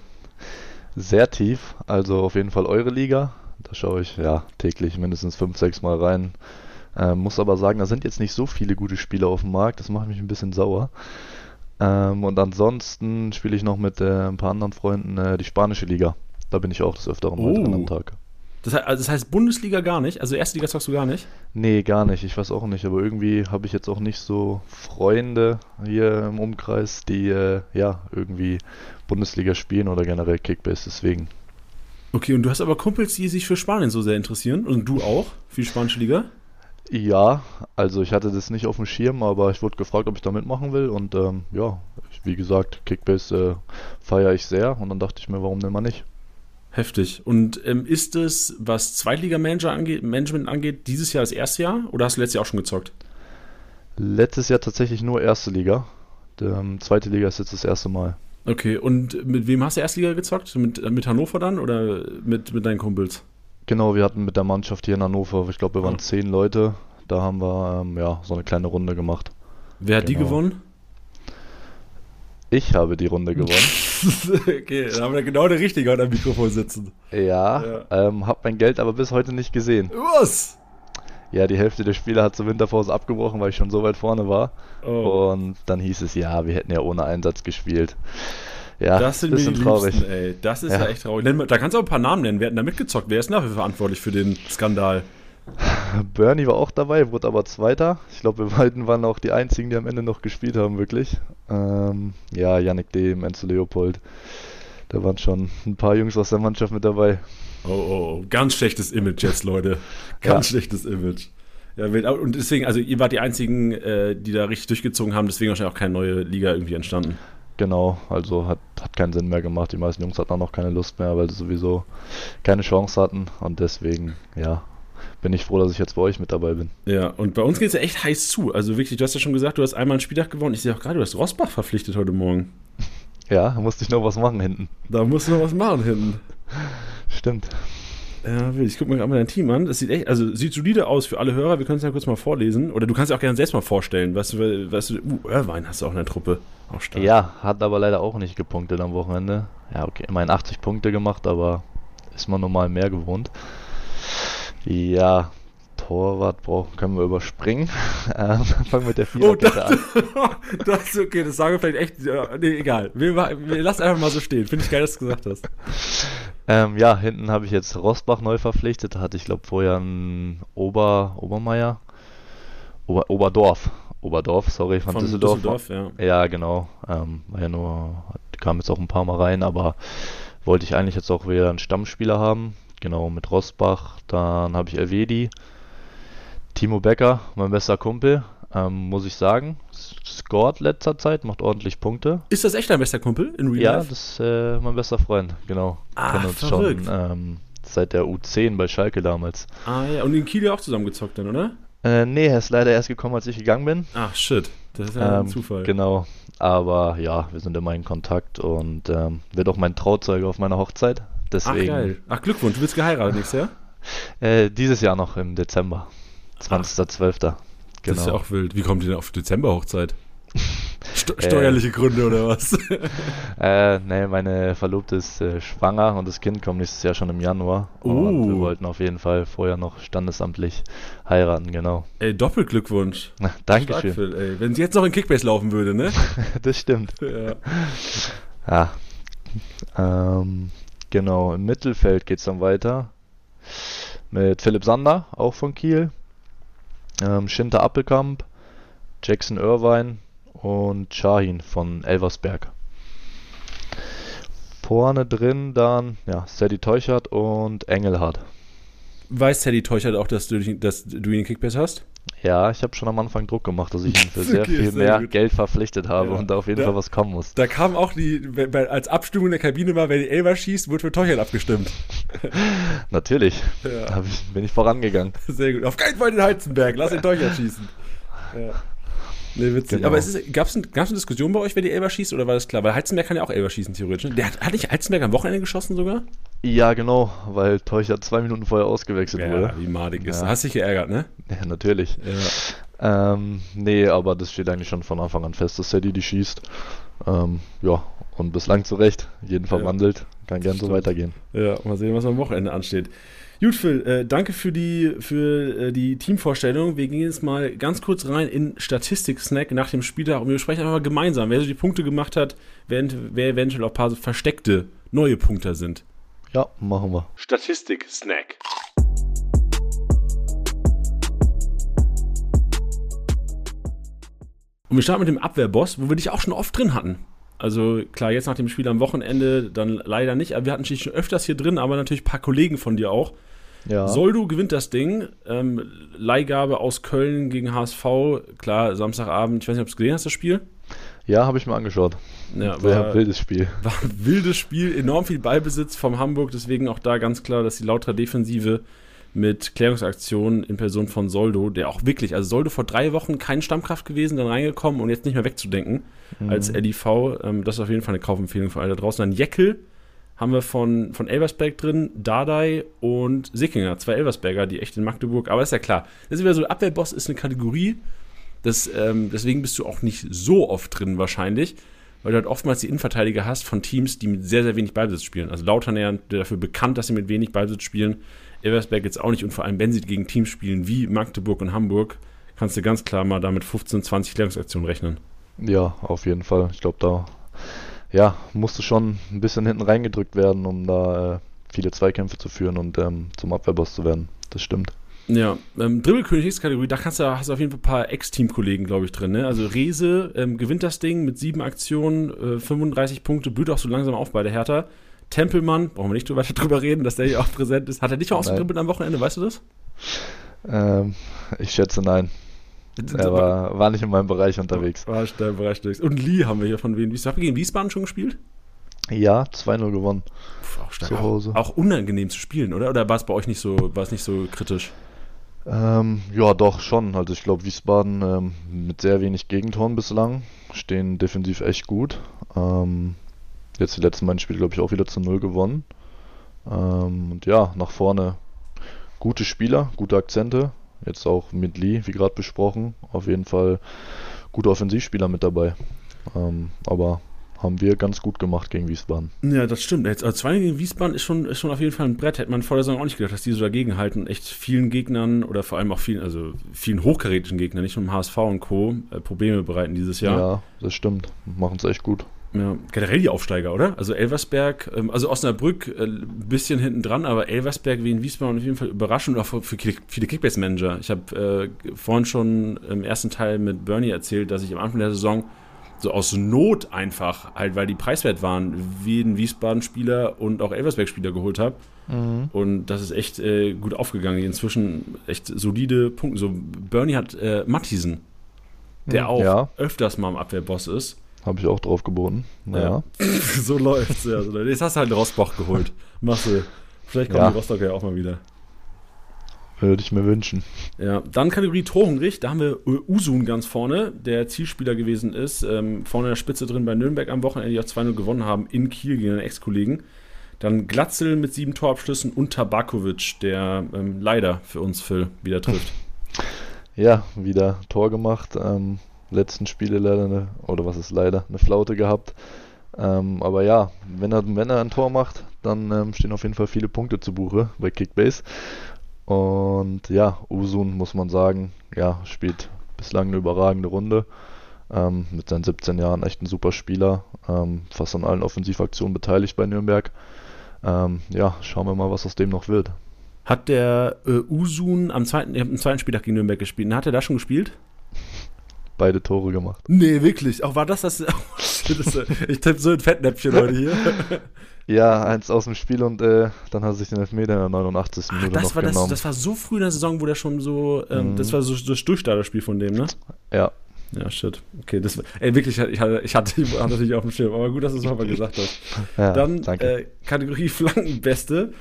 Sehr tief, also auf jeden Fall eure Liga. Da schaue ich ja täglich mindestens fünf, sechs Mal rein. Ähm, muss aber sagen, da sind jetzt nicht so viele gute Spieler auf dem Markt. Das macht mich ein bisschen sauer. Ähm, und ansonsten spiele ich noch mit äh, ein paar anderen Freunden äh, die spanische Liga. Da bin ich auch des Öfteren oh. mal drin am Tag. Das heißt, also das heißt, Bundesliga gar nicht? Also erste Liga sagst du gar nicht? Nee, gar nicht. Ich weiß auch nicht. Aber irgendwie habe ich jetzt auch nicht so Freunde hier im Umkreis, die äh, ja irgendwie Bundesliga spielen oder generell Kickbase. Deswegen Okay, und du hast aber Kumpels, die sich für Spanien so sehr interessieren. Und du auch für die spanische Liga? Ja, also ich hatte das nicht auf dem Schirm, aber ich wurde gefragt, ob ich da mitmachen will. Und ähm, ja, wie gesagt, Kickbase äh, feiere ich sehr. Und dann dachte ich mir, warum denn mal nicht? Heftig. Und ähm, ist es, was Zweitliga-Management angeht, Management angeht, dieses Jahr das erste Jahr oder hast du letztes Jahr auch schon gezockt? Letztes Jahr tatsächlich nur erste Liga. Ähm, zweite Liga ist jetzt das erste Mal. Okay, und mit wem hast du Erstliga gezockt? Mit, mit Hannover dann oder mit, mit deinen Kumpels? Genau, wir hatten mit der Mannschaft hier in Hannover, ich glaube, wir waren oh. zehn Leute. Da haben wir ähm, ja, so eine kleine Runde gemacht. Wer hat genau. die gewonnen? Ich habe die Runde gewonnen. <laughs> okay, dann haben wir genau der Richtige am Mikrofon sitzen. Ja, ja. Ähm, hab mein Geld aber bis heute nicht gesehen. Was? Ja, die Hälfte der Spieler hat zur Winterpause abgebrochen, weil ich schon so weit vorne war. Oh. Und dann hieß es, ja, wir hätten ja ohne Einsatz gespielt. Ja, das sind bisschen die traurig. Liebsten, ey. Das ist ja. ja echt traurig. Da kannst du auch ein paar Namen nennen. Wer hat denn da mitgezockt? Wer ist dafür verantwortlich für den Skandal? Bernie war auch dabei, wurde aber Zweiter. Ich glaube, wir beiden waren auch die einzigen, die am Ende noch gespielt haben, wirklich. Ähm, ja, Yannick Dehm, Enzo Leopold. Da waren schon ein paar Jungs aus der Mannschaft mit dabei. Oh, oh, oh. ganz schlechtes Image jetzt, Leute. <laughs> Ganz ja. schlechtes Image. Ja, und deswegen, also ihr wart die einzigen, äh, die da richtig durchgezogen haben, deswegen wahrscheinlich auch keine neue Liga irgendwie entstanden. Genau, also hat, hat keinen Sinn mehr gemacht. Die meisten Jungs hatten auch noch keine Lust mehr, weil sie sowieso keine Chance hatten. Und deswegen, ja, bin ich froh, dass ich jetzt bei euch mit dabei bin. Ja, und bei uns geht es ja echt heiß zu. Also wirklich, du hast ja schon gesagt, du hast einmal einen Spieltag gewonnen. Ich sehe auch gerade, du hast Rosbach verpflichtet heute Morgen. <laughs> Ja, da musste ich noch was machen hinten. Da musst du noch was machen hinten. Stimmt. Ja, ich gucke mir gerade mal dein Team an. Das sieht echt, also sieht solide aus für alle Hörer. Wir können es ja kurz mal vorlesen. Oder du kannst ja auch gerne selbst mal vorstellen. Weißt du, weißt du, uh, Irvine hast du auch in der Truppe. Auch stark. Ja, hat aber leider auch nicht gepunktet am Wochenende. Ja, okay, immerhin 80 Punkte gemacht, aber ist man normal mehr gewohnt. Ja, Torwart brauchen, können wir überspringen. <laughs> Ähm, fangen mit der Viererkette oh, an. <laughs> das ist okay, das sagen wir vielleicht echt. Ja, nee, egal. Wir, wir lassen einfach mal so stehen. Finde ich geil, dass du gesagt hast. Ähm, ja, hinten habe ich jetzt Rosbach neu verpflichtet. Da hatte ich glaube vorher einen Ober, Obermeier. Ober, Oberdorf. Oberdorf, sorry, von, von Düsseldorf. Düsseldorf ja. ja, genau. Ähm, war ja nur, kam jetzt auch ein paar Mal rein, aber wollte ich eigentlich jetzt auch wieder einen Stammspieler haben. Genau, mit Rosbach. Dann habe ich Elvedi Timo Becker, mein bester Kumpel, ähm, muss ich sagen. Scored letzter Zeit, macht ordentlich Punkte. Ist das echt dein bester Kumpel in Real Ja, Life? das ist äh, mein bester Freund, genau. Ah, Kennen uns verrückt. schon ähm, seit der U10 bei Schalke damals. Ah ja, und in Kiel ja auch zusammengezockt dann, oder? Äh, nee, er ist leider erst gekommen, als ich gegangen bin. Ach shit, das ist ja ein Ähm, Zufall. Genau. Aber ja, wir sind immer in Kontakt und ähm, wird auch mein Trauzeuge auf meiner Hochzeit. Ach Deswegen geil. Ach Glückwunsch, du willst geheiratet nächstes Jahr? Äh, dieses Jahr noch im Dezember. 20.12. Genau. Das ist ja auch wild. Wie kommt ihr denn auf Dezember-Hochzeit? <laughs> Sto Äh. steuerliche Gründe oder was? <laughs> Äh, nee, meine Verlobte ist äh, schwanger und das Kind kommt nächstes Jahr schon im Januar. Und Oh. wir wollten auf jeden Fall vorher noch standesamtlich heiraten, genau. ey, Doppelglückwunsch. <laughs> Stark, Dankeschön. Phil. Wenn sie jetzt noch in Kickbase laufen würde, ne? das stimmt. ja. Ja. Ähm, genau, im Mittelfeld geht's dann weiter. Mit Philipp Sander, auch von Kiel. Ähm, Schinter Appelkamp, Jackson Irvine und Shahin von Elversberg. Vorne drin dann, ja, Sadie Teuchert und Engelhardt. Weiß Teddy Teuchert auch, dass du, dass du ihn Kickbase hast? Ja, ich habe schon am Anfang Druck gemacht, dass ich ihn für <laughs> sehr Okay, viel sehr mehr gut. Geld verpflichtet habe Ja. und da auf jeden Ja. Fall was kommen muss. Da kam auch die, als Abstimmung in der Kabine war, wer die Elber schießt, wurde für Teuchert abgestimmt. <laughs> Natürlich, Ja. da bin ich vorangegangen. Sehr gut. Auf keinen Fall den Heizenberg, lass den Teuchert schießen. Ja. Nee, witzig. Genau. Aber es ist, gab's, ein, gab's eine Diskussion bei euch, wer die Elber schießt, oder war das klar? Weil Heizenberg kann ja auch Elber schießen, theoretisch. Ne? Der hat, hat nicht Heizenberg am Wochenende geschossen sogar? Ja, genau, weil Teuchert zwei Minuten vorher ausgewechselt wurde. wie madig ist. Ja. Hast dich geärgert, ne? Ja, natürlich. Ja. Ähm, nee, aber das steht eigentlich schon von Anfang an fest, dass Sadie die schießt. Ähm, ja, und bislang zu Recht. Jeden verwandelt. Kann gern so weitergehen. Ja, mal sehen, was am Wochenende ansteht. Gut, Phil, äh, danke für die, für äh, die Teamvorstellung. Wir gehen jetzt mal ganz kurz rein in Statistik-Snack nach dem Spieltag und wir besprechen einfach mal gemeinsam, wer so die Punkte gemacht hat, wer, wer eventuell auch ein paar so versteckte neue Punkte sind. Ja, machen wir. Statistik-Snack. Und wir starten mit dem Abwehrboss, wo wir dich auch schon oft drin hatten. Also klar, jetzt nach dem Spiel am Wochenende dann leider nicht, aber wir hatten dich schon öfters hier drin, aber natürlich ein paar Kollegen von dir auch. Ja. Soldo gewinnt das Ding. Ähm, Leihgabe aus Köln gegen HSV. Klar, Samstagabend. Ich weiß nicht, ob du es gesehen hast, das Spiel. Ja, habe ich mir angeschaut. Ja, war, wildes Spiel. <laughs> war ein wildes Spiel. Enorm viel Ballbesitz vom Hamburg. Deswegen auch da ganz klar, dass die Lauter Defensive mit Klärungsaktionen in Person von Soldo, der auch wirklich, also Soldo vor drei Wochen kein Stammkraft gewesen, dann reingekommen und jetzt nicht mehr wegzudenken als LIV. Ähm, das ist auf jeden Fall eine Kaufempfehlung für alle da draußen. Dann Jeckel haben wir von, von Elversberg drin, Dardai und Sickinger, zwei Elversberger, die echt in Magdeburg, aber ist ja klar. Das ist wieder so, Abwehrboss ist eine Kategorie, das, ähm, deswegen bist du auch nicht so oft drin wahrscheinlich, weil du halt oftmals die Innenverteidiger hast von Teams, die mit sehr, sehr wenig Ballbesitz spielen. Also Lautern der dafür bekannt, dass sie mit wenig Ballbesitz spielen. Elversberg jetzt auch nicht und vor allem, wenn sie gegen Teams spielen wie Magdeburg und Hamburg, kannst du ganz klar mal da mit 15, 20 Klärungsaktionen rechnen. Ja, auf jeden Fall. Ich glaube, da ja, musste schon ein bisschen hinten reingedrückt werden, um da äh, viele Zweikämpfe zu führen und ähm, zum Abwehrboss zu werden. Das stimmt. Ja, ähm, Dribbelkönigskategorie, da kannst du, hast du auf jeden Fall ein paar Ex-Team-Kollegen, glaube ich, drin. Ne? Also Rese ähm, gewinnt das Ding mit sieben Aktionen, äh, 35 Punkte, blüht auch so langsam auf bei der Hertha. Tempelmann, brauchen wir nicht drüber, <laughs> drüber reden, dass der hier auch präsent ist. Hat er dich auch ausgedribbelt am Wochenende, weißt du das? Ähm, ich schätze nein. Er war, war nicht in meinem Bereich unterwegs. War schnell Bereich durch. Und Lee haben wir hier von Wien. Habt ihr gegen Wiesbaden schon gespielt? Ja, 2-0 gewonnen. Puh, auch, stark. Zu Hause. Auch, auch unangenehm zu spielen, oder? Oder war es bei euch nicht so, war es nicht so kritisch? Ähm, ja, doch, schon. Also ich glaube, Wiesbaden ähm, mit sehr wenig Gegentoren bislang stehen defensiv echt gut. Ähm, jetzt die letzten beiden Spiele, glaube ich, auch wieder zu Null gewonnen. Ähm, und ja, nach vorne gute Spieler, gute Akzente. Jetzt auch mit Lee, wie gerade besprochen. Auf jeden Fall gute Offensivspieler mit dabei. Ähm, aber haben wir ganz gut gemacht gegen Wiesbaden. Ja, das stimmt. Jetzt, also 2 gegen Wiesbaden ist schon, ist schon auf jeden Fall ein Brett. Hätte man vor der Saison auch nicht gedacht, dass die so dagegen halten. Echt vielen Gegnern oder vor allem auch vielen, also vielen hochkarätischen Gegnern, nicht nur im HSV und Co. Äh, Probleme bereiten dieses Jahr. Ja, das stimmt. Machen es echt gut. Ja, generell die Aufsteiger, oder? Also Elversberg, ähm, also Osnabrück äh, ein bisschen hinten dran, aber Elversberg wie in Wiesbaden auf jeden Fall überraschend, auch für, für viele Kickbase-Manager. Ich habe äh, vorhin schon im ersten Teil mit Bernie erzählt, dass ich am Anfang der Saison so aus Not einfach, halt, weil die preiswert waren, wie ein Wiesbaden-Spieler und auch Elversberg-Spieler geholt habe. Mhm. Und das ist echt äh, gut aufgegangen. Inzwischen echt solide Punkte. So, Bernie hat äh, Mattisen, der auch ja. öfters mal im Abwehrboss ist. Habe ich auch drauf geboten. Naja. <laughs> Ja. so läuft's, ja. Jetzt hast du halt Rosbach geholt. <laughs> Machst du. Vielleicht kommen ja. die Rostocker ja auch mal wieder. Würde ich mir wünschen. Ja, dann Kategorie Torhungrig, da haben wir Usun ganz vorne, der Zielspieler gewesen ist, ähm, vorne in der Spitze drin bei Nürnberg am Wochenende, die auch 2-0 gewonnen haben, in Kiel gegen einen Ex-Kollegen. Dann Glatzel mit sieben Torabschlüssen und Tabakovic, der ähm, leider für uns, Phil, wieder trifft. <laughs> Ja, wieder Tor gemacht. Ähm, letzten Spiele leider eine, oder was ist leider, eine Flaute gehabt. Ähm, aber ja, wenn er, wenn er ein Tor macht, dann ähm, stehen auf jeden Fall viele Punkte zu Buche bei Kickbase. Und ja, Usun muss man sagen, ja, spielt bislang eine überragende Runde. Ähm, mit seinen 17 Jahren echt ein super Spieler. Ähm, fast an allen Offensivaktionen beteiligt bei Nürnberg. Ähm, ja, schauen wir mal, was aus dem noch wird. Hat der äh, Usun am zweiten, am zweiten Spieltag gegen Nürnberg gespielt? Hat er da schon gespielt? Beide Tore gemacht. Nee, wirklich. Auch war das das. <laughs> das ich tippe so ein Fettnäpfchen, Leute, hier. <laughs> Ja, eins aus dem Spiel und äh, dann hat er sich den Elfmeter in der 89. Ach, Minute das noch war genommen. Das, das war so früh in der Saison, wo der schon so, ähm, mhm. das war so das Durchstarterspiel von dem, ne? Ja. Ja, shit. Okay, das ey, wirklich, ich hatte, ich hatte, ich hatte nicht auf dem Schirm, aber gut, dass du es nochmal gesagt hast. <laughs> Ja, Dann äh, Kategorie Flankenbeste.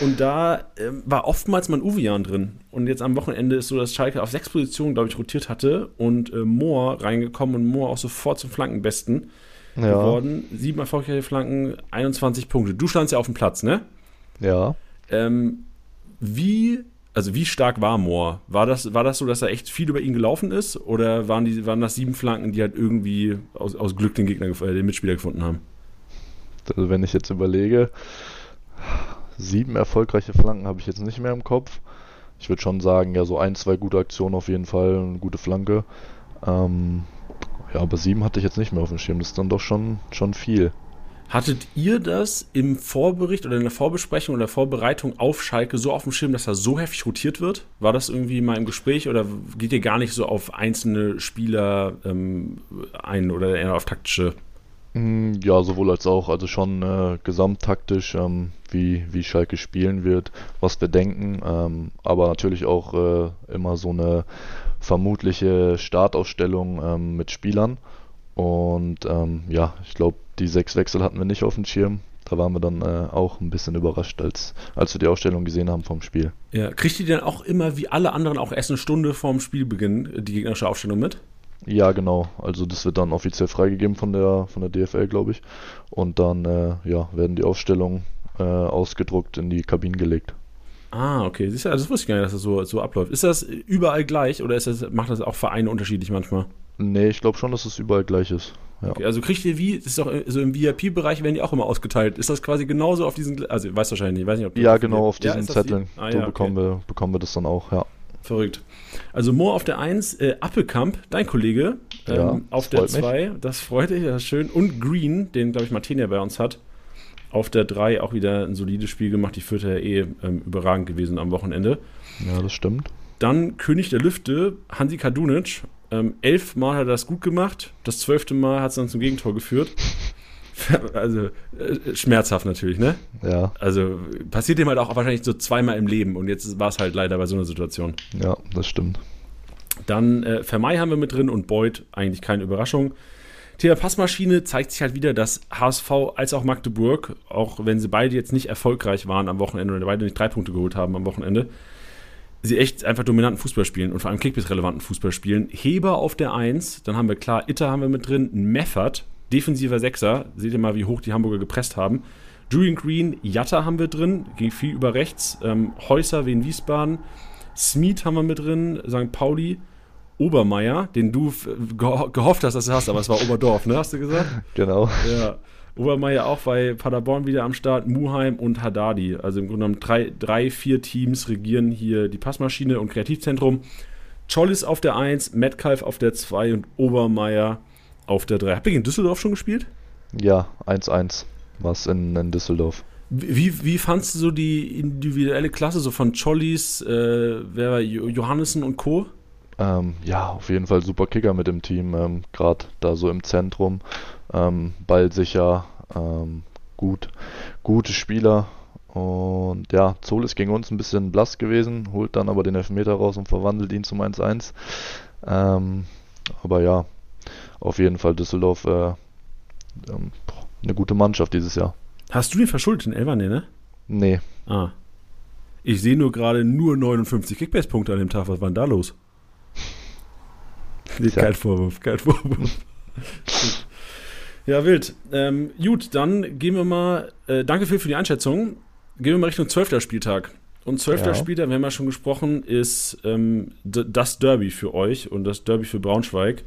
Und da äh, war oftmals mein Uvian drin. Und jetzt am Wochenende ist so, dass Schalke auf sechs Positionen, glaube ich, rotiert hatte und äh, Mohr reingekommen und Mohr auch sofort zum Flankenbesten ja. geworden. Sieben erfolgreiche Flanken, 21 Punkte. Du standst ja auf dem Platz, ne? Ja. Ähm, wie, also wie stark war Moore? War das, war das so, dass er echt viel über ihn gelaufen ist? Oder waren, die, waren das sieben Flanken, die halt irgendwie aus, aus Glück den Gegner, äh, den Mitspieler gefunden haben? Also wenn ich jetzt überlege, sieben erfolgreiche Flanken habe ich jetzt nicht mehr im Kopf. Ich würde schon sagen, ja, so ein, zwei gute Aktionen auf jeden Fall, eine gute Flanke. Ähm, ja, aber sieben hatte ich jetzt nicht mehr auf dem Schirm. Das ist dann doch schon, schon viel. Hattet ihr das im Vorbericht oder in der Vorbesprechung oder Vorbereitung auf Schalke so auf dem Schirm, dass er so heftig rotiert wird? War das irgendwie mal im Gespräch oder geht ihr gar nicht so auf einzelne Spieler ähm, ein oder eher auf taktische? Mm, ja, sowohl als auch. Also schon äh, gesamttaktisch, ähm, wie, wie Schalke spielen wird, was wir denken, ähm, aber natürlich auch äh, immer so eine vermutliche Startausstellung ähm, mit Spielern. Und ähm, ja, ich glaube, die sechs Wechsel hatten wir nicht auf dem Schirm. Da waren wir dann äh, auch ein bisschen überrascht, als, als wir die Ausstellung gesehen haben vom Spiel. Ja, kriegt ihr dann auch immer wie alle anderen auch erst eine Stunde vorm Spielbeginn die gegnerische Aufstellung mit? Ja, genau. Also das wird dann offiziell freigegeben von der von der DFL, glaube ich. Und dann äh, ja, werden die Aufstellungen äh, ausgedruckt in die Kabinen gelegt. Ah, okay. Du, also das wusste ich gar nicht, dass das so, so abläuft. Ist das überall gleich oder ist das, macht das auch Vereine unterschiedlich manchmal? Nee, ich glaube schon, dass es überall gleich ist. Ja. Okay, also kriegt ihr wie, das ist doch so im VIP-Bereich werden die auch immer ausgeteilt. Ist das quasi genauso auf diesen, also weißt wahrscheinlich nicht, weiß nicht, ob du Ja, genau, auf diesen ja, Zetteln. Ah, so ja, bekommen, okay. wir, bekommen wir das dann auch, ja. Verrückt. Also Moor auf der 1, äh, Appelkamp, dein Kollege, ähm, auf der 2, das freut dich, das ist schön. Und Green, den, glaube ich, Martina bei uns hat. Auf der 3 auch wieder ein solides Spiel gemacht. Die vierte ja eh ähm, überragend gewesen am Wochenende. Ja, das stimmt. Dann König der Lüfte, Hansi Kadunic. Ähm, elfmal hat er das gut gemacht. Das zwölfte Mal hat es dann zum Gegentor geführt. <laughs> also äh, schmerzhaft natürlich, ne? Ja. Also passiert dem halt auch wahrscheinlich so zweimal im Leben und jetzt war es halt leider bei so einer Situation. Ja, das stimmt. Dann äh, Vermei haben wir mit drin und Beuth, eigentlich keine Überraschung. Thema Passmaschine zeigt sich halt wieder, dass HSV als auch Magdeburg, auch wenn sie beide jetzt nicht erfolgreich waren am Wochenende oder beide nicht drei Punkte geholt haben am Wochenende, sie echt einfach dominanten Fußball spielen und vor allem Kickbiss-relevanten Fußball spielen. Heber auf der 1, dann haben wir klar, Itter haben wir mit drin, Meffert, defensiver Sechser, seht ihr mal, wie hoch die Hamburger gepresst haben. Julian Green, Jatta haben wir drin, ging viel über rechts, ähm, Häuser wie in Wiesbaden, Smith haben wir mit drin, St. Pauli, Obermeier, den du gehofft hast, dass du hast, aber es war Oberdorf, ne? Hast du gesagt? Genau. Ja. Obermeier auch bei Paderborn wieder am Start, Muheim und Haddadi. Also im Grunde genommen drei, drei, vier Teams regieren hier die Passmaschine und Kreativzentrum. Chollis auf der 1, Metcalf auf der 2 und Obermeier auf der 3. Habt ihr in Düsseldorf schon gespielt? Ja, 1-1 war es in, in Düsseldorf. Wie, wie fandst du so die individuelle Klasse so von Chollis, äh, wer war Johannessen und Co.? Ähm, ja, auf jeden Fall super Kicker mit dem Team, ähm, gerade da so im Zentrum. Ähm, ballsicher, ähm, gut, gute Spieler. Und ja, Zoll ist gegen uns ein bisschen blass gewesen, holt dann aber den Elfmeter raus und verwandelt ihn zum 1-1. Ähm, aber ja, auf jeden Fall Düsseldorf äh, ähm, eine gute Mannschaft dieses Jahr. Hast du den verschuldet, den Elfer, ne? Nee. Ah. Ich sehe nur gerade nur 59 Kickbase-Punkte an dem Tag. Was war denn da los? Nee, kein Vorwurf, kein Vorwurf. ja, wild. Ähm, gut, dann gehen wir mal. Äh, danke Phil für die Einschätzung. Gehen wir mal Richtung 12. Spieltag. Und 12. Ja. Spieltag, wir haben ja schon gesprochen, ist ähm, das Derby für euch und das Derby für Braunschweig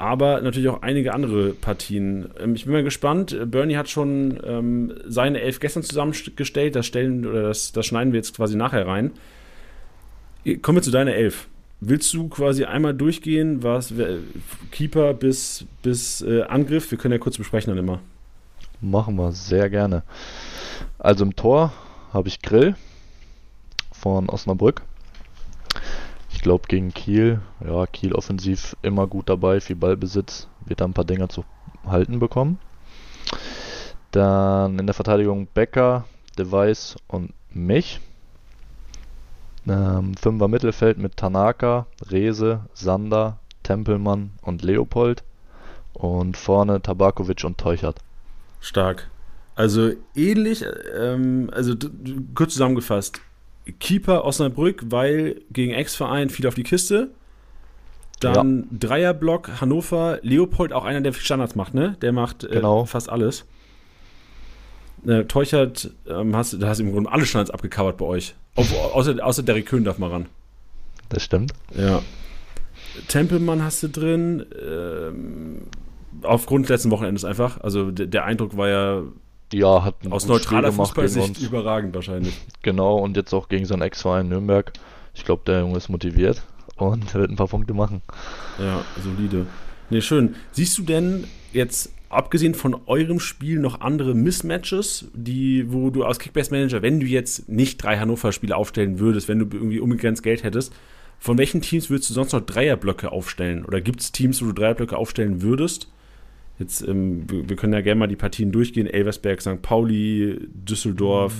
aber natürlich auch einige andere Partien. Ähm, ich bin mal gespannt. Bernie hat schon ähm, seine elf gestern zusammengestellt. Das stellen oder das, das schneiden wir jetzt quasi nachher rein. Kommen wir zu deiner elf. Willst du quasi einmal durchgehen, was Keeper bis, bis äh, Angriff? Wir können ja kurz besprechen dann immer. Machen wir, sehr gerne. Also im Tor habe ich Grill von Osnabrück. Ich glaube gegen Kiel, ja, Kiel offensiv immer gut dabei, viel Ballbesitz, wird da ein paar Dinger zu halten bekommen. Dann in der Verteidigung Becker, Device und mich. Ähm, Fünfer Mittelfeld mit Tanaka, Rese, Sander, Tempelmann und Leopold. Und vorne Tabakovic und Teuchert. Stark. Also ähnlich, ähm, also kurz zusammengefasst, Keeper Osnabrück, weil gegen Ex-Verein viel auf die Kiste. Dann ja. Dreierblock Hannover, Leopold, auch einer, der Standards macht, ne? Der macht äh, genau. fast alles. Äh, Teuchert, ähm, hast, du hast im Grunde alle Standards abgecovert bei euch. Auf, außer, außer Derek Köhn darf mal ran. Das stimmt. Ja. Tempelmann hast du drin. Ähm, aufgrund letzten Wochenendes einfach. Also der, Eindruck war ja ja, hat aus neutraler Fußballsicht überragend wahrscheinlich. Genau, und jetzt auch gegen seinen Ex-Verein Nürnberg. Ich glaube, der Junge ist motiviert und <laughs> wird ein paar Punkte machen. Ja, solide. Ne, schön. Siehst du denn jetzt, abgesehen von eurem Spiel, noch andere Mismatches, die, wo du als Kickbase-Manager, wenn du jetzt nicht drei Hannover-Spiele aufstellen würdest, wenn du irgendwie unbegrenzt Geld hättest, von welchen Teams würdest du sonst noch Dreierblöcke aufstellen? Oder gibt es Teams, wo du Dreierblöcke aufstellen würdest? Jetzt, ähm, wir, können ja gerne mal die Partien durchgehen. Elversberg, St. Pauli, Düsseldorf,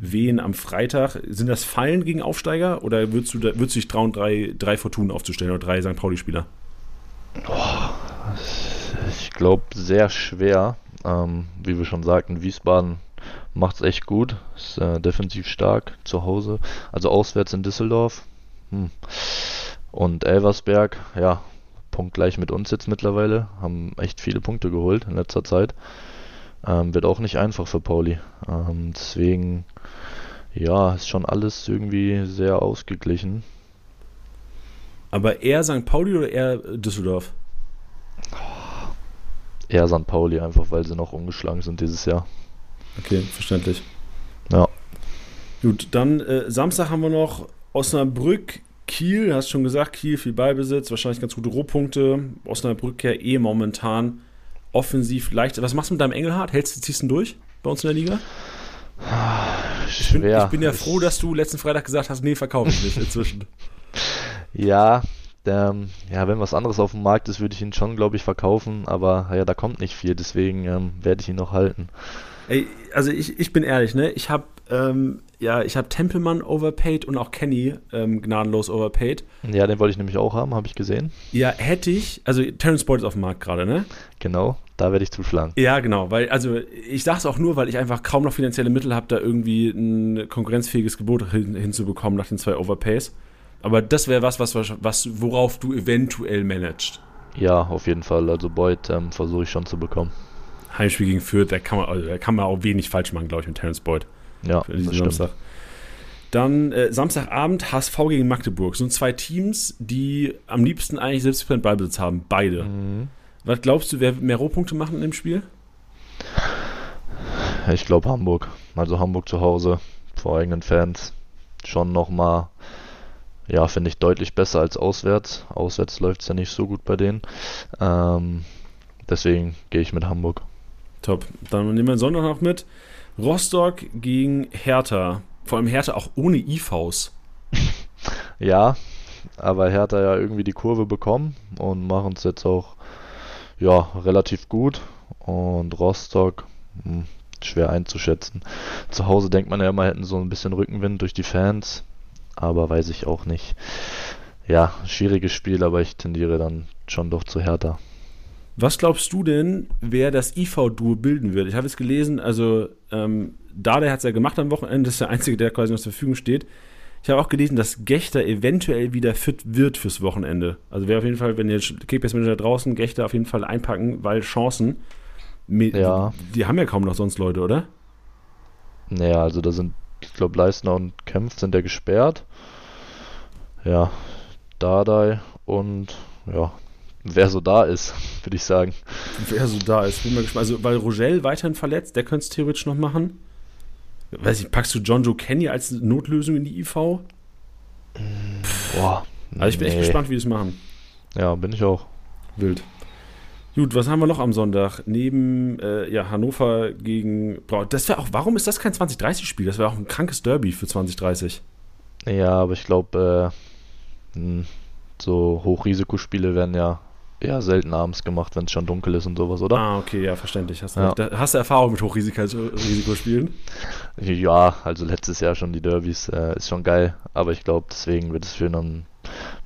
Wien am Freitag. Sind das Fallen gegen Aufsteiger oder würdest du, würdest du dich trauen, drei, drei Fortunen aufzustellen oder drei St. Pauli-Spieler? Oh, ich glaube, sehr schwer. Ähm, wie wir schon sagten, Wiesbaden macht es echt gut. Ist äh, defensiv stark zu Hause. Also auswärts in Düsseldorf. Hm. Und Elversberg, ja, punktgleich mit uns jetzt mittlerweile, haben echt viele Punkte geholt in letzter Zeit. Ähm, wird auch nicht einfach für Pauli. Ähm, deswegen, ja, ist schon alles irgendwie sehr ausgeglichen. Aber eher St. Pauli oder eher Düsseldorf? Eher St. Pauli, einfach weil sie noch umgeschlagen sind dieses Jahr. Okay, verständlich. Ja. Gut, dann äh, Samstag haben wir noch Osnabrück Kiel, hast schon gesagt, Kiel viel Ballbesitz, wahrscheinlich ganz gute Rohpunkte. Osnabrück ja eh momentan offensiv leicht. Was machst du mit deinem Engelhardt? Hältst du, ziehst du durch bei uns in der Liga? Ich bin, ich bin, ja froh, dass du letzten Freitag gesagt hast, nee, verkaufe ich nicht inzwischen. <laughs> ja, ähm, ja, wenn was anderes auf dem Markt ist, würde ich ihn schon, glaube ich, verkaufen, aber ja, da kommt nicht viel, deswegen ähm, werde ich ihn noch halten. Ey, also ich, ich bin ehrlich, ne? Ich habe ähm, ja, ich habe Tempelmann overpaid und auch Kenny ähm, gnadenlos overpaid. Ja, den wollte ich nämlich auch haben, habe ich gesehen. Ja, hätte ich, also Terrence Boyd ist auf dem Markt gerade, ne? Genau, da werde ich zuschlagen. Ja, genau, weil, also ich sage es auch nur, weil ich einfach kaum noch finanzielle Mittel habe, da irgendwie ein konkurrenzfähiges Gebot hin, hinzubekommen nach den zwei Overpays. Aber das wäre was, was, was, worauf du eventuell managst. Ja, auf jeden Fall. Also Boyd ähm, versuche ich schon zu bekommen. Heimspiel gegen Fürth, da kann man, also, da kann man auch wenig falsch machen, glaube ich, mit Terence Boyd. Ja, diesen Samstag. Dann äh, Samstagabend HSV gegen Magdeburg. So sind zwei Teams, die am liebsten eigentlich 70% Ballbesitz haben. Beide. Mhm. Was glaubst du, wer mehr Rohpunkte machen in dem Spiel? Ich glaube Hamburg. Also Hamburg zu Hause vor eigenen Fans. Schon nochmal, ja, finde ich deutlich besser als auswärts. Auswärts läuft es ja nicht so gut bei denen. Ähm, deswegen gehe ich mit Hamburg. Top. Dann nehmen wir Sonntag noch mit. Rostock gegen Hertha. Vor allem Hertha auch ohne IVs. <laughs> ja, aber Hertha ja irgendwie die Kurve bekommen und machen es jetzt auch ja, relativ gut. Und Rostock, mh, hm, schwer einzuschätzen. Zu Hause denkt man ja immer, hätten so ein bisschen Rückenwind durch die Fans, aber weiß ich auch nicht. Ja, schwieriges Spiel, aber ich tendiere dann schon doch zu Hertha. Was glaubst du denn, wer das IV-Duo bilden wird? Ich habe es gelesen, also ähm, Dada hat es ja gemacht am Wochenende, das ist der Einzige, der quasi noch zur Verfügung steht. Ich habe auch gelesen, dass Gechter eventuell wieder fit wird fürs Wochenende. Also wäre auf jeden Fall, wenn ihr Kickbase-Manager draußen, Gechter auf jeden Fall einpacken, weil Chancen. Ja. Die, die haben ja kaum noch sonst Leute, oder? Naja, also da sind, ich glaube, Leistner und Kempf sind ja gesperrt. Ja, Dardai und ja, wer so da ist, <laughs> würde ich sagen. Wer so da ist, bin mal gespannt. Also, weil Rogel weiterhin verletzt, der könnte es theoretisch noch machen. Weiß ich, packst du John Joe Kenny als Notlösung in die IV? Boah. Also ich bin nee. echt gespannt, wie die es machen. Ja, bin ich auch. Wild. Gut, was haben wir noch am Sonntag? Neben äh, ja, Hannover gegen. Das wäre auch. Warum ist das kein 2030-Spiel? Das wäre auch ein krankes Derby für 2030. Ja, aber ich glaube, äh, hm, so Hochrisikospiele werden ja eher selten abends gemacht, wenn es schon dunkel ist und sowas, oder? Ah, okay, ja, verständlich. Hast du, ja. hast du Erfahrung mit Hochrisikospielen? ja, also letztes Jahr schon die Derbys, äh, ist schon geil, aber ich glaube, deswegen wird es für einen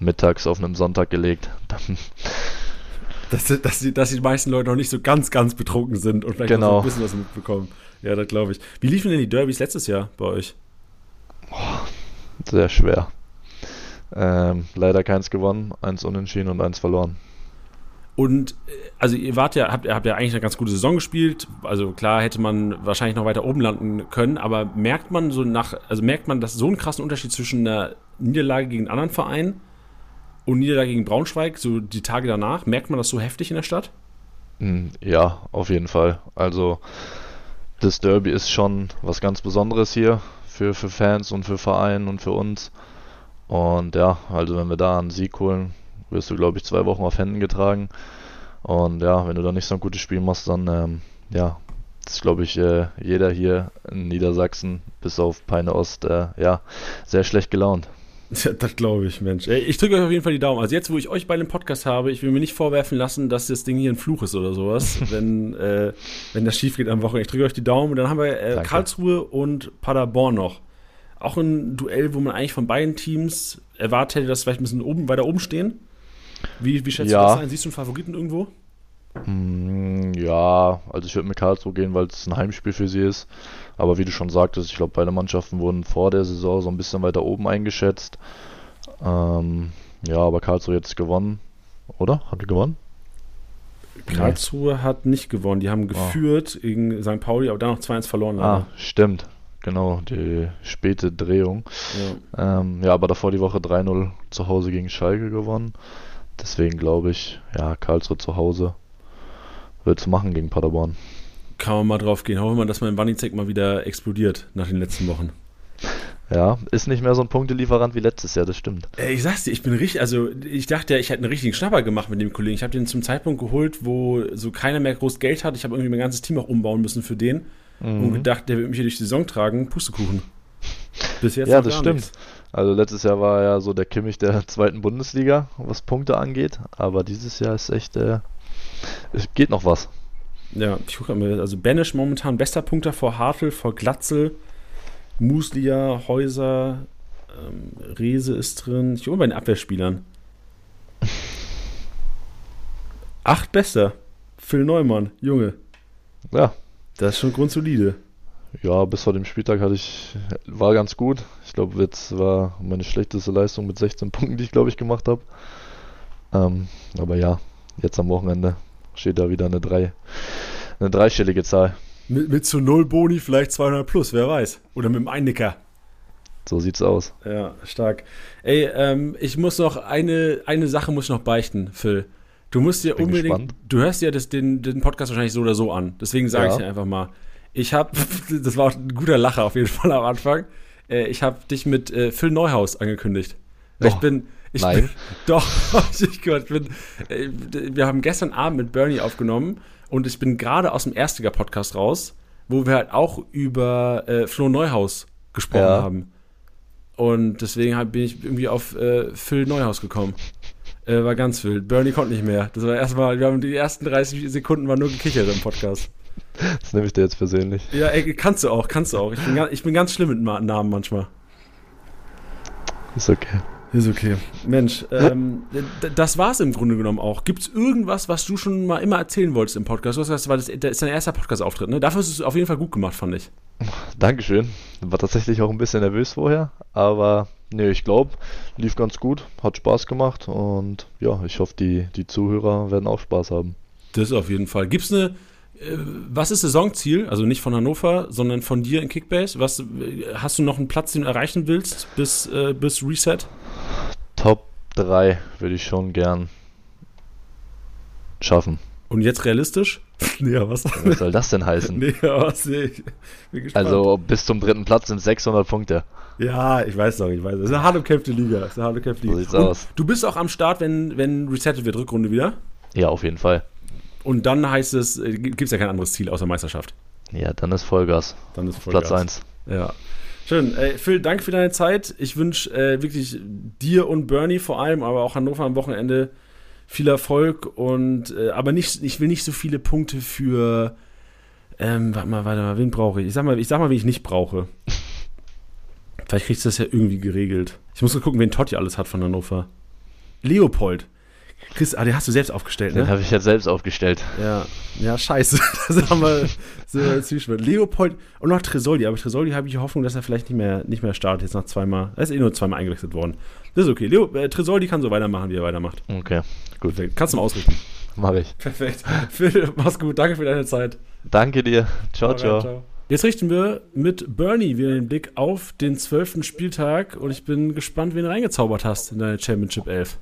mittags auf einem Sonntag gelegt. <laughs> dass, dass, die, dass die meisten Leute noch nicht so ganz, ganz betrunken sind und vielleicht genau. noch so ein bisschen was mitbekommen. Ja, das glaube ich. Wie liefen denn die Derbys letztes Jahr bei euch? Oh, sehr schwer. Ähm, leider keins gewonnen, eins unentschieden und eins verloren. Und äh, also ihr wart ja, habt, habt ja eigentlich eine ganz gute Saison gespielt. Also klar hätte man wahrscheinlich noch weiter oben landen können, aber merkt man so nach, also merkt man, dass so einen krassen Unterschied zwischen einer Niederlage gegen einen anderen Verein und Niederlage gegen Braunschweig, so die Tage danach, merkt man das so heftig in der Stadt? Hm, ja, auf jeden Fall. Also das Derby ist schon was ganz Besonderes hier für, für Fans und für Verein und für uns. Und ja, also wenn wir da einen Sieg holen, wirst du, glaube ich, zwei Wochen auf Händen getragen. Und ja, wenn du da nicht so ein gutes Spiel machst, dann ähm, ja, ist, glaube ich, äh, jeder hier in Niedersachsen bis auf Peine Ost äh, ja, sehr schlecht gelaunt. Ja, <laughs> das glaube ich, Mensch. Ey, ich drücke euch auf jeden Fall die Daumen. Also jetzt, wo ich euch bei dem Podcast habe, ich will mir nicht vorwerfen lassen, dass das Ding hier ein Fluch ist oder sowas, <laughs> wenn, äh, wenn das schief geht am Wochenende. Ich drücke euch die Daumen und dann haben wir äh, Karlsruhe und Paderborn noch. Auch ein Duell, wo man eigentlich von beiden Teams erwartet hätte, dass sie vielleicht ein bisschen oben, weiter oben stehen. Wie, wie schätzt ja. du das ein? Siehst du einen Favoriten irgendwo? Mm, ja, also ich würde mit Karlsruhe gehen, weil es ein Heimspiel für sie ist. Aber wie du schon sagtest, ich glaube, beide Mannschaften wurden vor der Saison so ein bisschen weiter oben eingeschätzt. Ähm, ja, aber Karlsruhe jetzt gewonnen, oder? Hat die gewonnen? Karlsruhe nee. hat nicht gewonnen. Die haben ah. geführt ah. gegen St. Pauli, aber dann noch 2-1 verloren. Leider. Ah, stimmt. Genau, die späte Drehung. Ja, ähm, ja aber davor die Woche 3-0 zu Hause gegen Schalke gewonnen. Deswegen glaube ich, ja, Karlsruhe zu Hause wird es machen gegen Paderborn. Kann man mal drauf gehen. Hoffen wir mal, dass mein Wanizek mal wieder explodiert nach den letzten Wochen. Ja, ist nicht mehr so ein Punktelieferant wie letztes Jahr, das stimmt. Ich sag's dir, ich bin richtig, also ich dachte ja, ich hätte einen richtigen Schnapper gemacht mit dem Kollegen. Ich habe den zum Zeitpunkt geholt, wo so keiner mehr groß Geld hat. Ich habe irgendwie mein ganzes Team auch umbauen müssen für den mhm. und gedacht, der wird mich hier durch die Saison tragen. Pustekuchen. Bis jetzt ja, das stimmt. Nichts. Also letztes Jahr war er ja so der Kimmich der <laughs> zweiten Bundesliga, was Punkte angeht. Aber dieses Jahr ist echt, äh, es geht noch was. Ja, ich gucke mal, also Banish momentan bester Punkter vor Hartl, vor Glatzel, Muslia, Häuser, ähm, Rese ist drin. Ich gucke mal bei den Abwehrspielern. <laughs> Acht bester. Phil Neumann, Junge. Ja. Das ist schon grundsolide. Ja, bis vor dem Spieltag hatte ich, war ganz gut. Ich glaube, jetzt war meine schlechteste Leistung mit 16 Punkten, die ich glaube ich gemacht habe. Ähm, aber ja, jetzt am Wochenende steht da wieder eine, drei, eine dreistellige Zahl. Mit, mit zu null Boni vielleicht 200 plus, wer weiß. Oder mit dem Einnicker. So sieht's aus. Ja, stark. Ey, ähm, ich muss noch eine, eine Sache muss ich noch beichten, Phil. Du musst dir unbedingt, gespannt. du hörst dir das, den, den Podcast wahrscheinlich so oder so an. Deswegen sage ja. ich dir einfach mal. Ich habe, <laughs> das war auch ein guter Lacher auf jeden Fall am Anfang. Äh, ich habe dich mit äh, Phil Neuhaus angekündigt. Oh, ich bin, ich nein. Bin, <laughs> doch, ich, bin, äh, wir haben gestern Abend mit Bernie aufgenommen und ich bin gerade aus dem Erstiger-Podcast raus, wo wir halt auch über äh, Flo Neuhaus gesprochen ja. haben. Und deswegen hab, bin ich irgendwie auf äh, Phil Neuhaus gekommen. Äh, war ganz wild. Bernie konnte nicht mehr. Das war erstmal, wir haben die ersten 30 Sekunden war nur gekichert im Podcast. Das nehme ich dir jetzt persönlich. Ja, ey, kannst du auch, kannst du auch. Ich bin, ich bin ganz schlimm mit Namen manchmal. Ist okay. Ist okay. Mensch, ähm, das war's im Grunde genommen auch. Gibt's irgendwas, was du schon mal immer erzählen wolltest im Podcast? Du hast gesagt, das, das ist dein erster Podcast-Auftritt, ne? Dafür ist es auf jeden Fall gut gemacht, fand ich. Dankeschön. War tatsächlich auch ein bisschen nervös vorher, aber nee, ich glaube, lief ganz gut, hat Spaß gemacht und ja, ich hoffe, die, die Zuhörer werden auch Spaß haben. Das auf jeden Fall. Gibt's eine, äh, was ist Saisonziel? Also nicht von Hannover, sondern von dir in Kickbase. Was, hast du noch einen Platz, den du erreichen willst bis, äh, bis Reset? Top 3 würde ich schon gern schaffen. Und jetzt realistisch? <laughs> nee, was? was soll das denn heißen? <laughs> nee, was, nee, also bis zum dritten Platz sind 600 Punkte. Ja, ich weiß doch, ich weiß. Das ist eine hart umkämpfte Liga. Das ist eine hart umkämpfte Liga. So sieht's aus. Du bist auch am Start, wenn, wenn resettet wird, Rückrunde wieder? Ja, auf jeden Fall. Und dann heißt es, äh, gibt es ja kein anderes Ziel außer Meisterschaft. Ja, dann ist Vollgas. Dann ist Vollgas. Platz 1. Ja. Schön. Ey, Phil, danke für deine Zeit. Ich wünsche äh, wirklich dir und Bernie vor allem, aber auch Hannover am Wochenende viel Erfolg und äh, aber nicht, ich will nicht so viele Punkte für ähm, warte mal, warte mal, wen brauche ich? Ich sag mal, ich sag mal, wen ich nicht brauche. Vielleicht kriegst du das ja irgendwie geregelt. Ich muss mal gucken, wen Totti alles hat von Hannover. Leopold. Chris, ah, den hast du selbst aufgestellt, ne? Den habe ich jetzt selbst aufgestellt. Ja, ja, scheiße. <laughs> Das haben wir so. Leopold und noch Tresoldi. Aber Tresoldi habe ich die Hoffnung, dass er vielleicht nicht mehr, nicht mehr startet. Jetzt nach zweimal. Er ist eh nur zweimal eingewechselt worden. Das ist okay. Leo, äh, Tresoldi kann so weitermachen, wie er weitermacht. Okay, gut. Kannst du mal ausrichten. Mach ich. Perfekt. <laughs> Phil, mach's gut. Danke für deine Zeit. Danke dir. Ciao, ciao. ciao. Jetzt richten wir mit Bernie wieder den Blick auf den zwölften Spieltag und ich bin gespannt, wen du reingezaubert hast in deine Championship 11.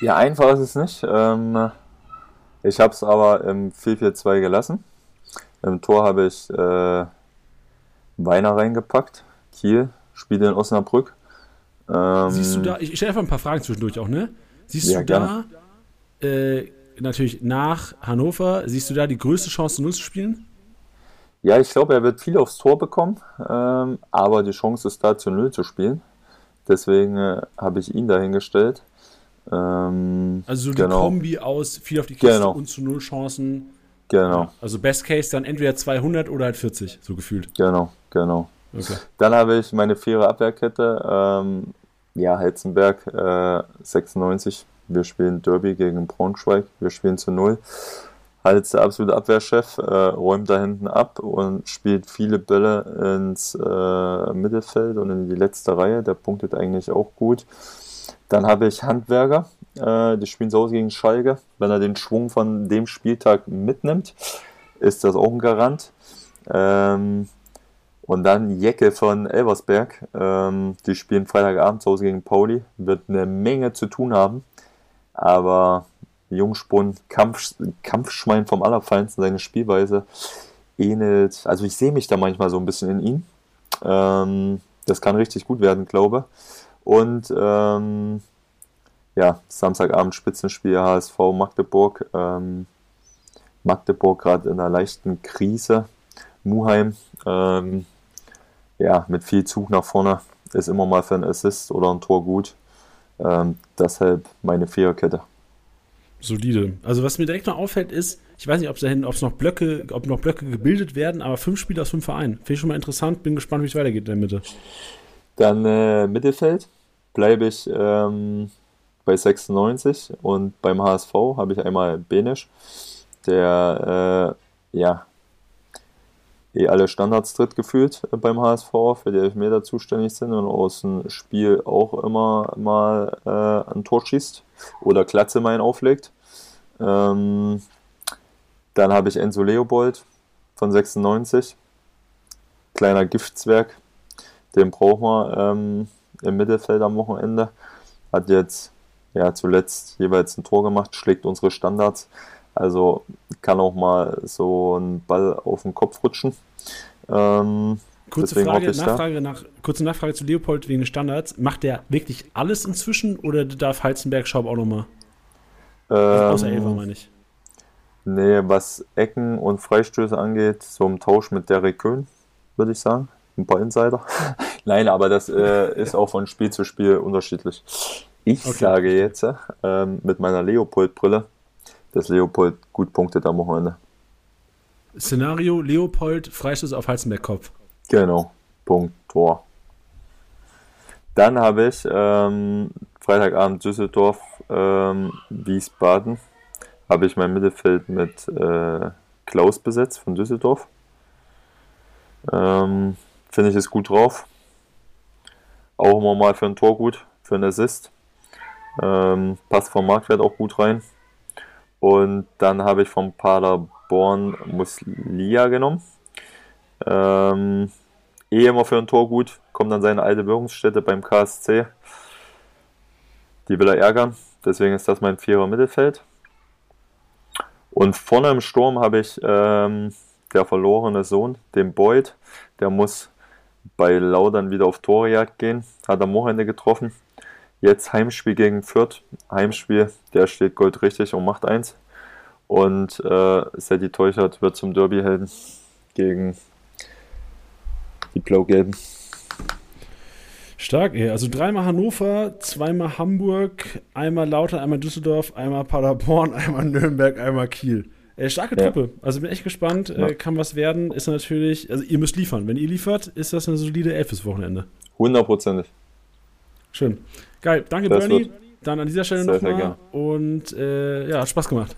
Ja, einfach ist es nicht. Ähm, ich habe es aber im 4-4-2 gelassen. Im Tor habe ich äh, Weiner reingepackt. Kiel, Spiele in Osnabrück. Ähm, Siehst du da, ich stelle einfach ein paar Fragen zwischendurch auch, ne? Siehst ja, du da, äh, natürlich nach Hannover, siehst du da die größte Chance, Null zu spielen? Ja, ich glaube, er wird viel aufs Tor bekommen, ähm, aber die Chance ist da, zu Null zu spielen. Deswegen äh, habe ich ihn dahingestellt. Ähm, also so die genau. Kombi aus viel auf die Kiste genau. und zu Null Chancen. Genau. Also Best Case dann entweder 200 oder halt 40, so gefühlt. Genau, genau. Okay. Dann habe ich meine faire Abwehrkette. Ähm, ja, Helzenberg äh, 96. Wir spielen Derby gegen Braunschweig. Wir spielen zu Null. Hals der absolute Abwehrchef, äh, räumt da hinten ab und spielt viele Bälle ins äh, Mittelfeld und in die letzte Reihe. Der punktet eigentlich auch gut. Dann habe ich Handwerker, äh, die spielen so gegen Schalke. Wenn er den Schwung von dem Spieltag mitnimmt, ist das auch ein Garant. Ähm, und dann Jecke von Elversberg, ähm, die spielen Freitagabend zu Hause gegen Pauli, wird eine Menge zu tun haben. Aber Jungspund, Kampf, Kampfschwein vom Allerfeinsten, seine Spielweise ähnelt. Also ich sehe mich da manchmal so ein bisschen in ihn. Ähm, das kann richtig gut werden, glaube ich. Und ähm, ja, Samstagabend Spitzenspiel HSV Magdeburg. Ähm, Magdeburg gerade in einer leichten Krise. Muheim, ähm, ja, mit viel Zug nach vorne ist immer mal für einen Assist oder ein Tor gut. Ähm, deshalb meine Viererkette. Solide. Also was mir direkt noch auffällt ist, ich weiß nicht, ob es noch Blöcke, ob noch Blöcke gebildet werden, aber fünf Spieler aus fünf Vereinen. Finde ich schon mal interessant, bin gespannt, wie es weitergeht in der Mitte. Dann äh, Mittelfeld bleibe ich ähm, bei 96 und beim HSV habe ich einmal Benisch, der äh, ja eh alle Standards tritt gefühlt äh, beim HSV, für die Elfmeter zuständig sind und aus dem Spiel auch immer mal äh, ein Tor schießt oder Klatze mal auflegt. Ähm, dann habe ich Enzo Leopold von 96, kleiner Giftzwerg, den brauchen wir ähm, im Mittelfeld am Wochenende. Hat jetzt ja zuletzt jeweils ein Tor gemacht, schlägt unsere Standards. Also kann auch mal so ein Ball auf den Kopf rutschen. Ähm, kurze, Frage, Nachfrage nach, kurze Nachfrage zu Leopold wegen Standards. Macht der wirklich alles inzwischen oder darf Heizenberg Schaub auch nochmal? Also ähm, außer Elfer meine ich. Nee, was Ecken und Freistöße angeht, so im Tausch mit Derek Köhn, würde ich sagen. Ein paar Insider. <laughs> Nein, aber das äh, <laughs> ist auch von Spiel zu Spiel unterschiedlich. Ich okay. sage jetzt ähm, mit meiner Leopold-Brille, dass Leopold gut punktet am Wochenende. Szenario: Leopold, Freistoß auf Halzenberg-Kopf. Genau, Punkt, Tor. Dann habe ich ähm, Freitagabend Düsseldorf, ähm, Wiesbaden. Habe ich mein Mittelfeld mit äh, Klaus besetzt von Düsseldorf. Ähm, Finde ich es gut drauf. Auch immer mal für ein Tor gut, für einen Assist. Ähm, passt vom Marktwert auch gut rein. Und dann habe ich vom Paderborn Muslia genommen. Ähm, eh immer für ein Tor gut, kommt an seine alte Wirkungsstätte beim KSC. Die will er ärgern, deswegen ist das mein vierer Mittelfeld. Und vorne im Sturm habe ich ähm, der verlorene Sohn, den Boyd. Der muss bei Laudern wieder auf Torejagd gehen. Hat am Wochenende getroffen. Jetzt Heimspiel gegen Fürth. Heimspiel, der steht Gold richtig und macht eins. Und äh, Sadie Teuchert wird zum Derby-Helden gegen die Blau-Gelben. Stark, ey. Also dreimal Hannover, zweimal Hamburg, einmal Lauter, einmal Düsseldorf, einmal Paderborn, <laughs> einmal Nürnberg, einmal Kiel. Äh, starke Truppe. Ja. Also bin echt gespannt. Ja. Äh, kann was werden. Ist natürlich, also ihr müsst liefern. Wenn ihr liefert, ist das eine solide Elf fürs Wochenende. Hundertprozentig. Schön. Geil. Danke, das Bernie. Dann an dieser Stelle nochmal. Und äh, ja, hat Spaß gemacht.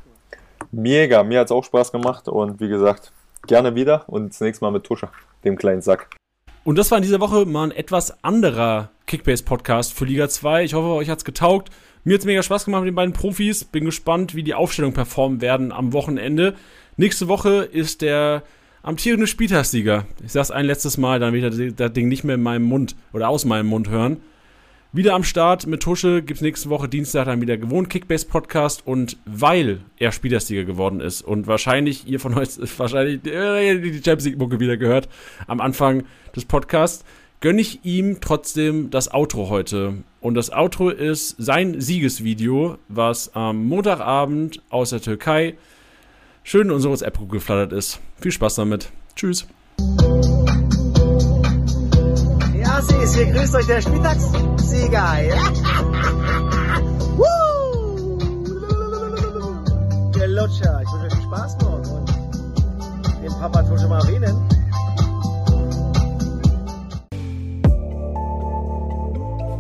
Mega. Mir hat es auch Spaß gemacht. Und wie gesagt, gerne wieder. Und das nächste Mal mit Tusche, dem kleinen Sack. Und das war in dieser Woche mal ein etwas anderer Kickbase-Podcast für Liga 2. Ich hoffe, euch hat es getaugt. Mir hat es mega Spaß gemacht mit den beiden Profis. Bin gespannt, wie die Aufstellung performen werden am Wochenende. Nächste Woche ist der amtierende Spieltagssieger. Ich sag's ein letztes Mal, dann will ich das Ding nicht mehr in meinem Mund oder aus meinem Mund hören. Wieder am Start mit Tusche gibt es nächste Woche Dienstag dann wieder gewohnt Kickbase Podcast und weil er Spielersieger geworden ist und wahrscheinlich ihr von euch <laughs> wahrscheinlich äh, die Champions League Mucke wieder gehört am Anfang des Podcasts, gönne ich ihm trotzdem das Outro heute. Und das Outro ist sein Siegesvideo, was am Montagabend aus der Türkei schön in unsere WhatsApp-Gruppe geflattert ist. Viel Spaß damit. Tschüss. Assis, hier grüßt euch der Spieltagssieger. <laughs> Der Lutscher, ich wünsche euch viel Spaß morgen und den Papa Tusche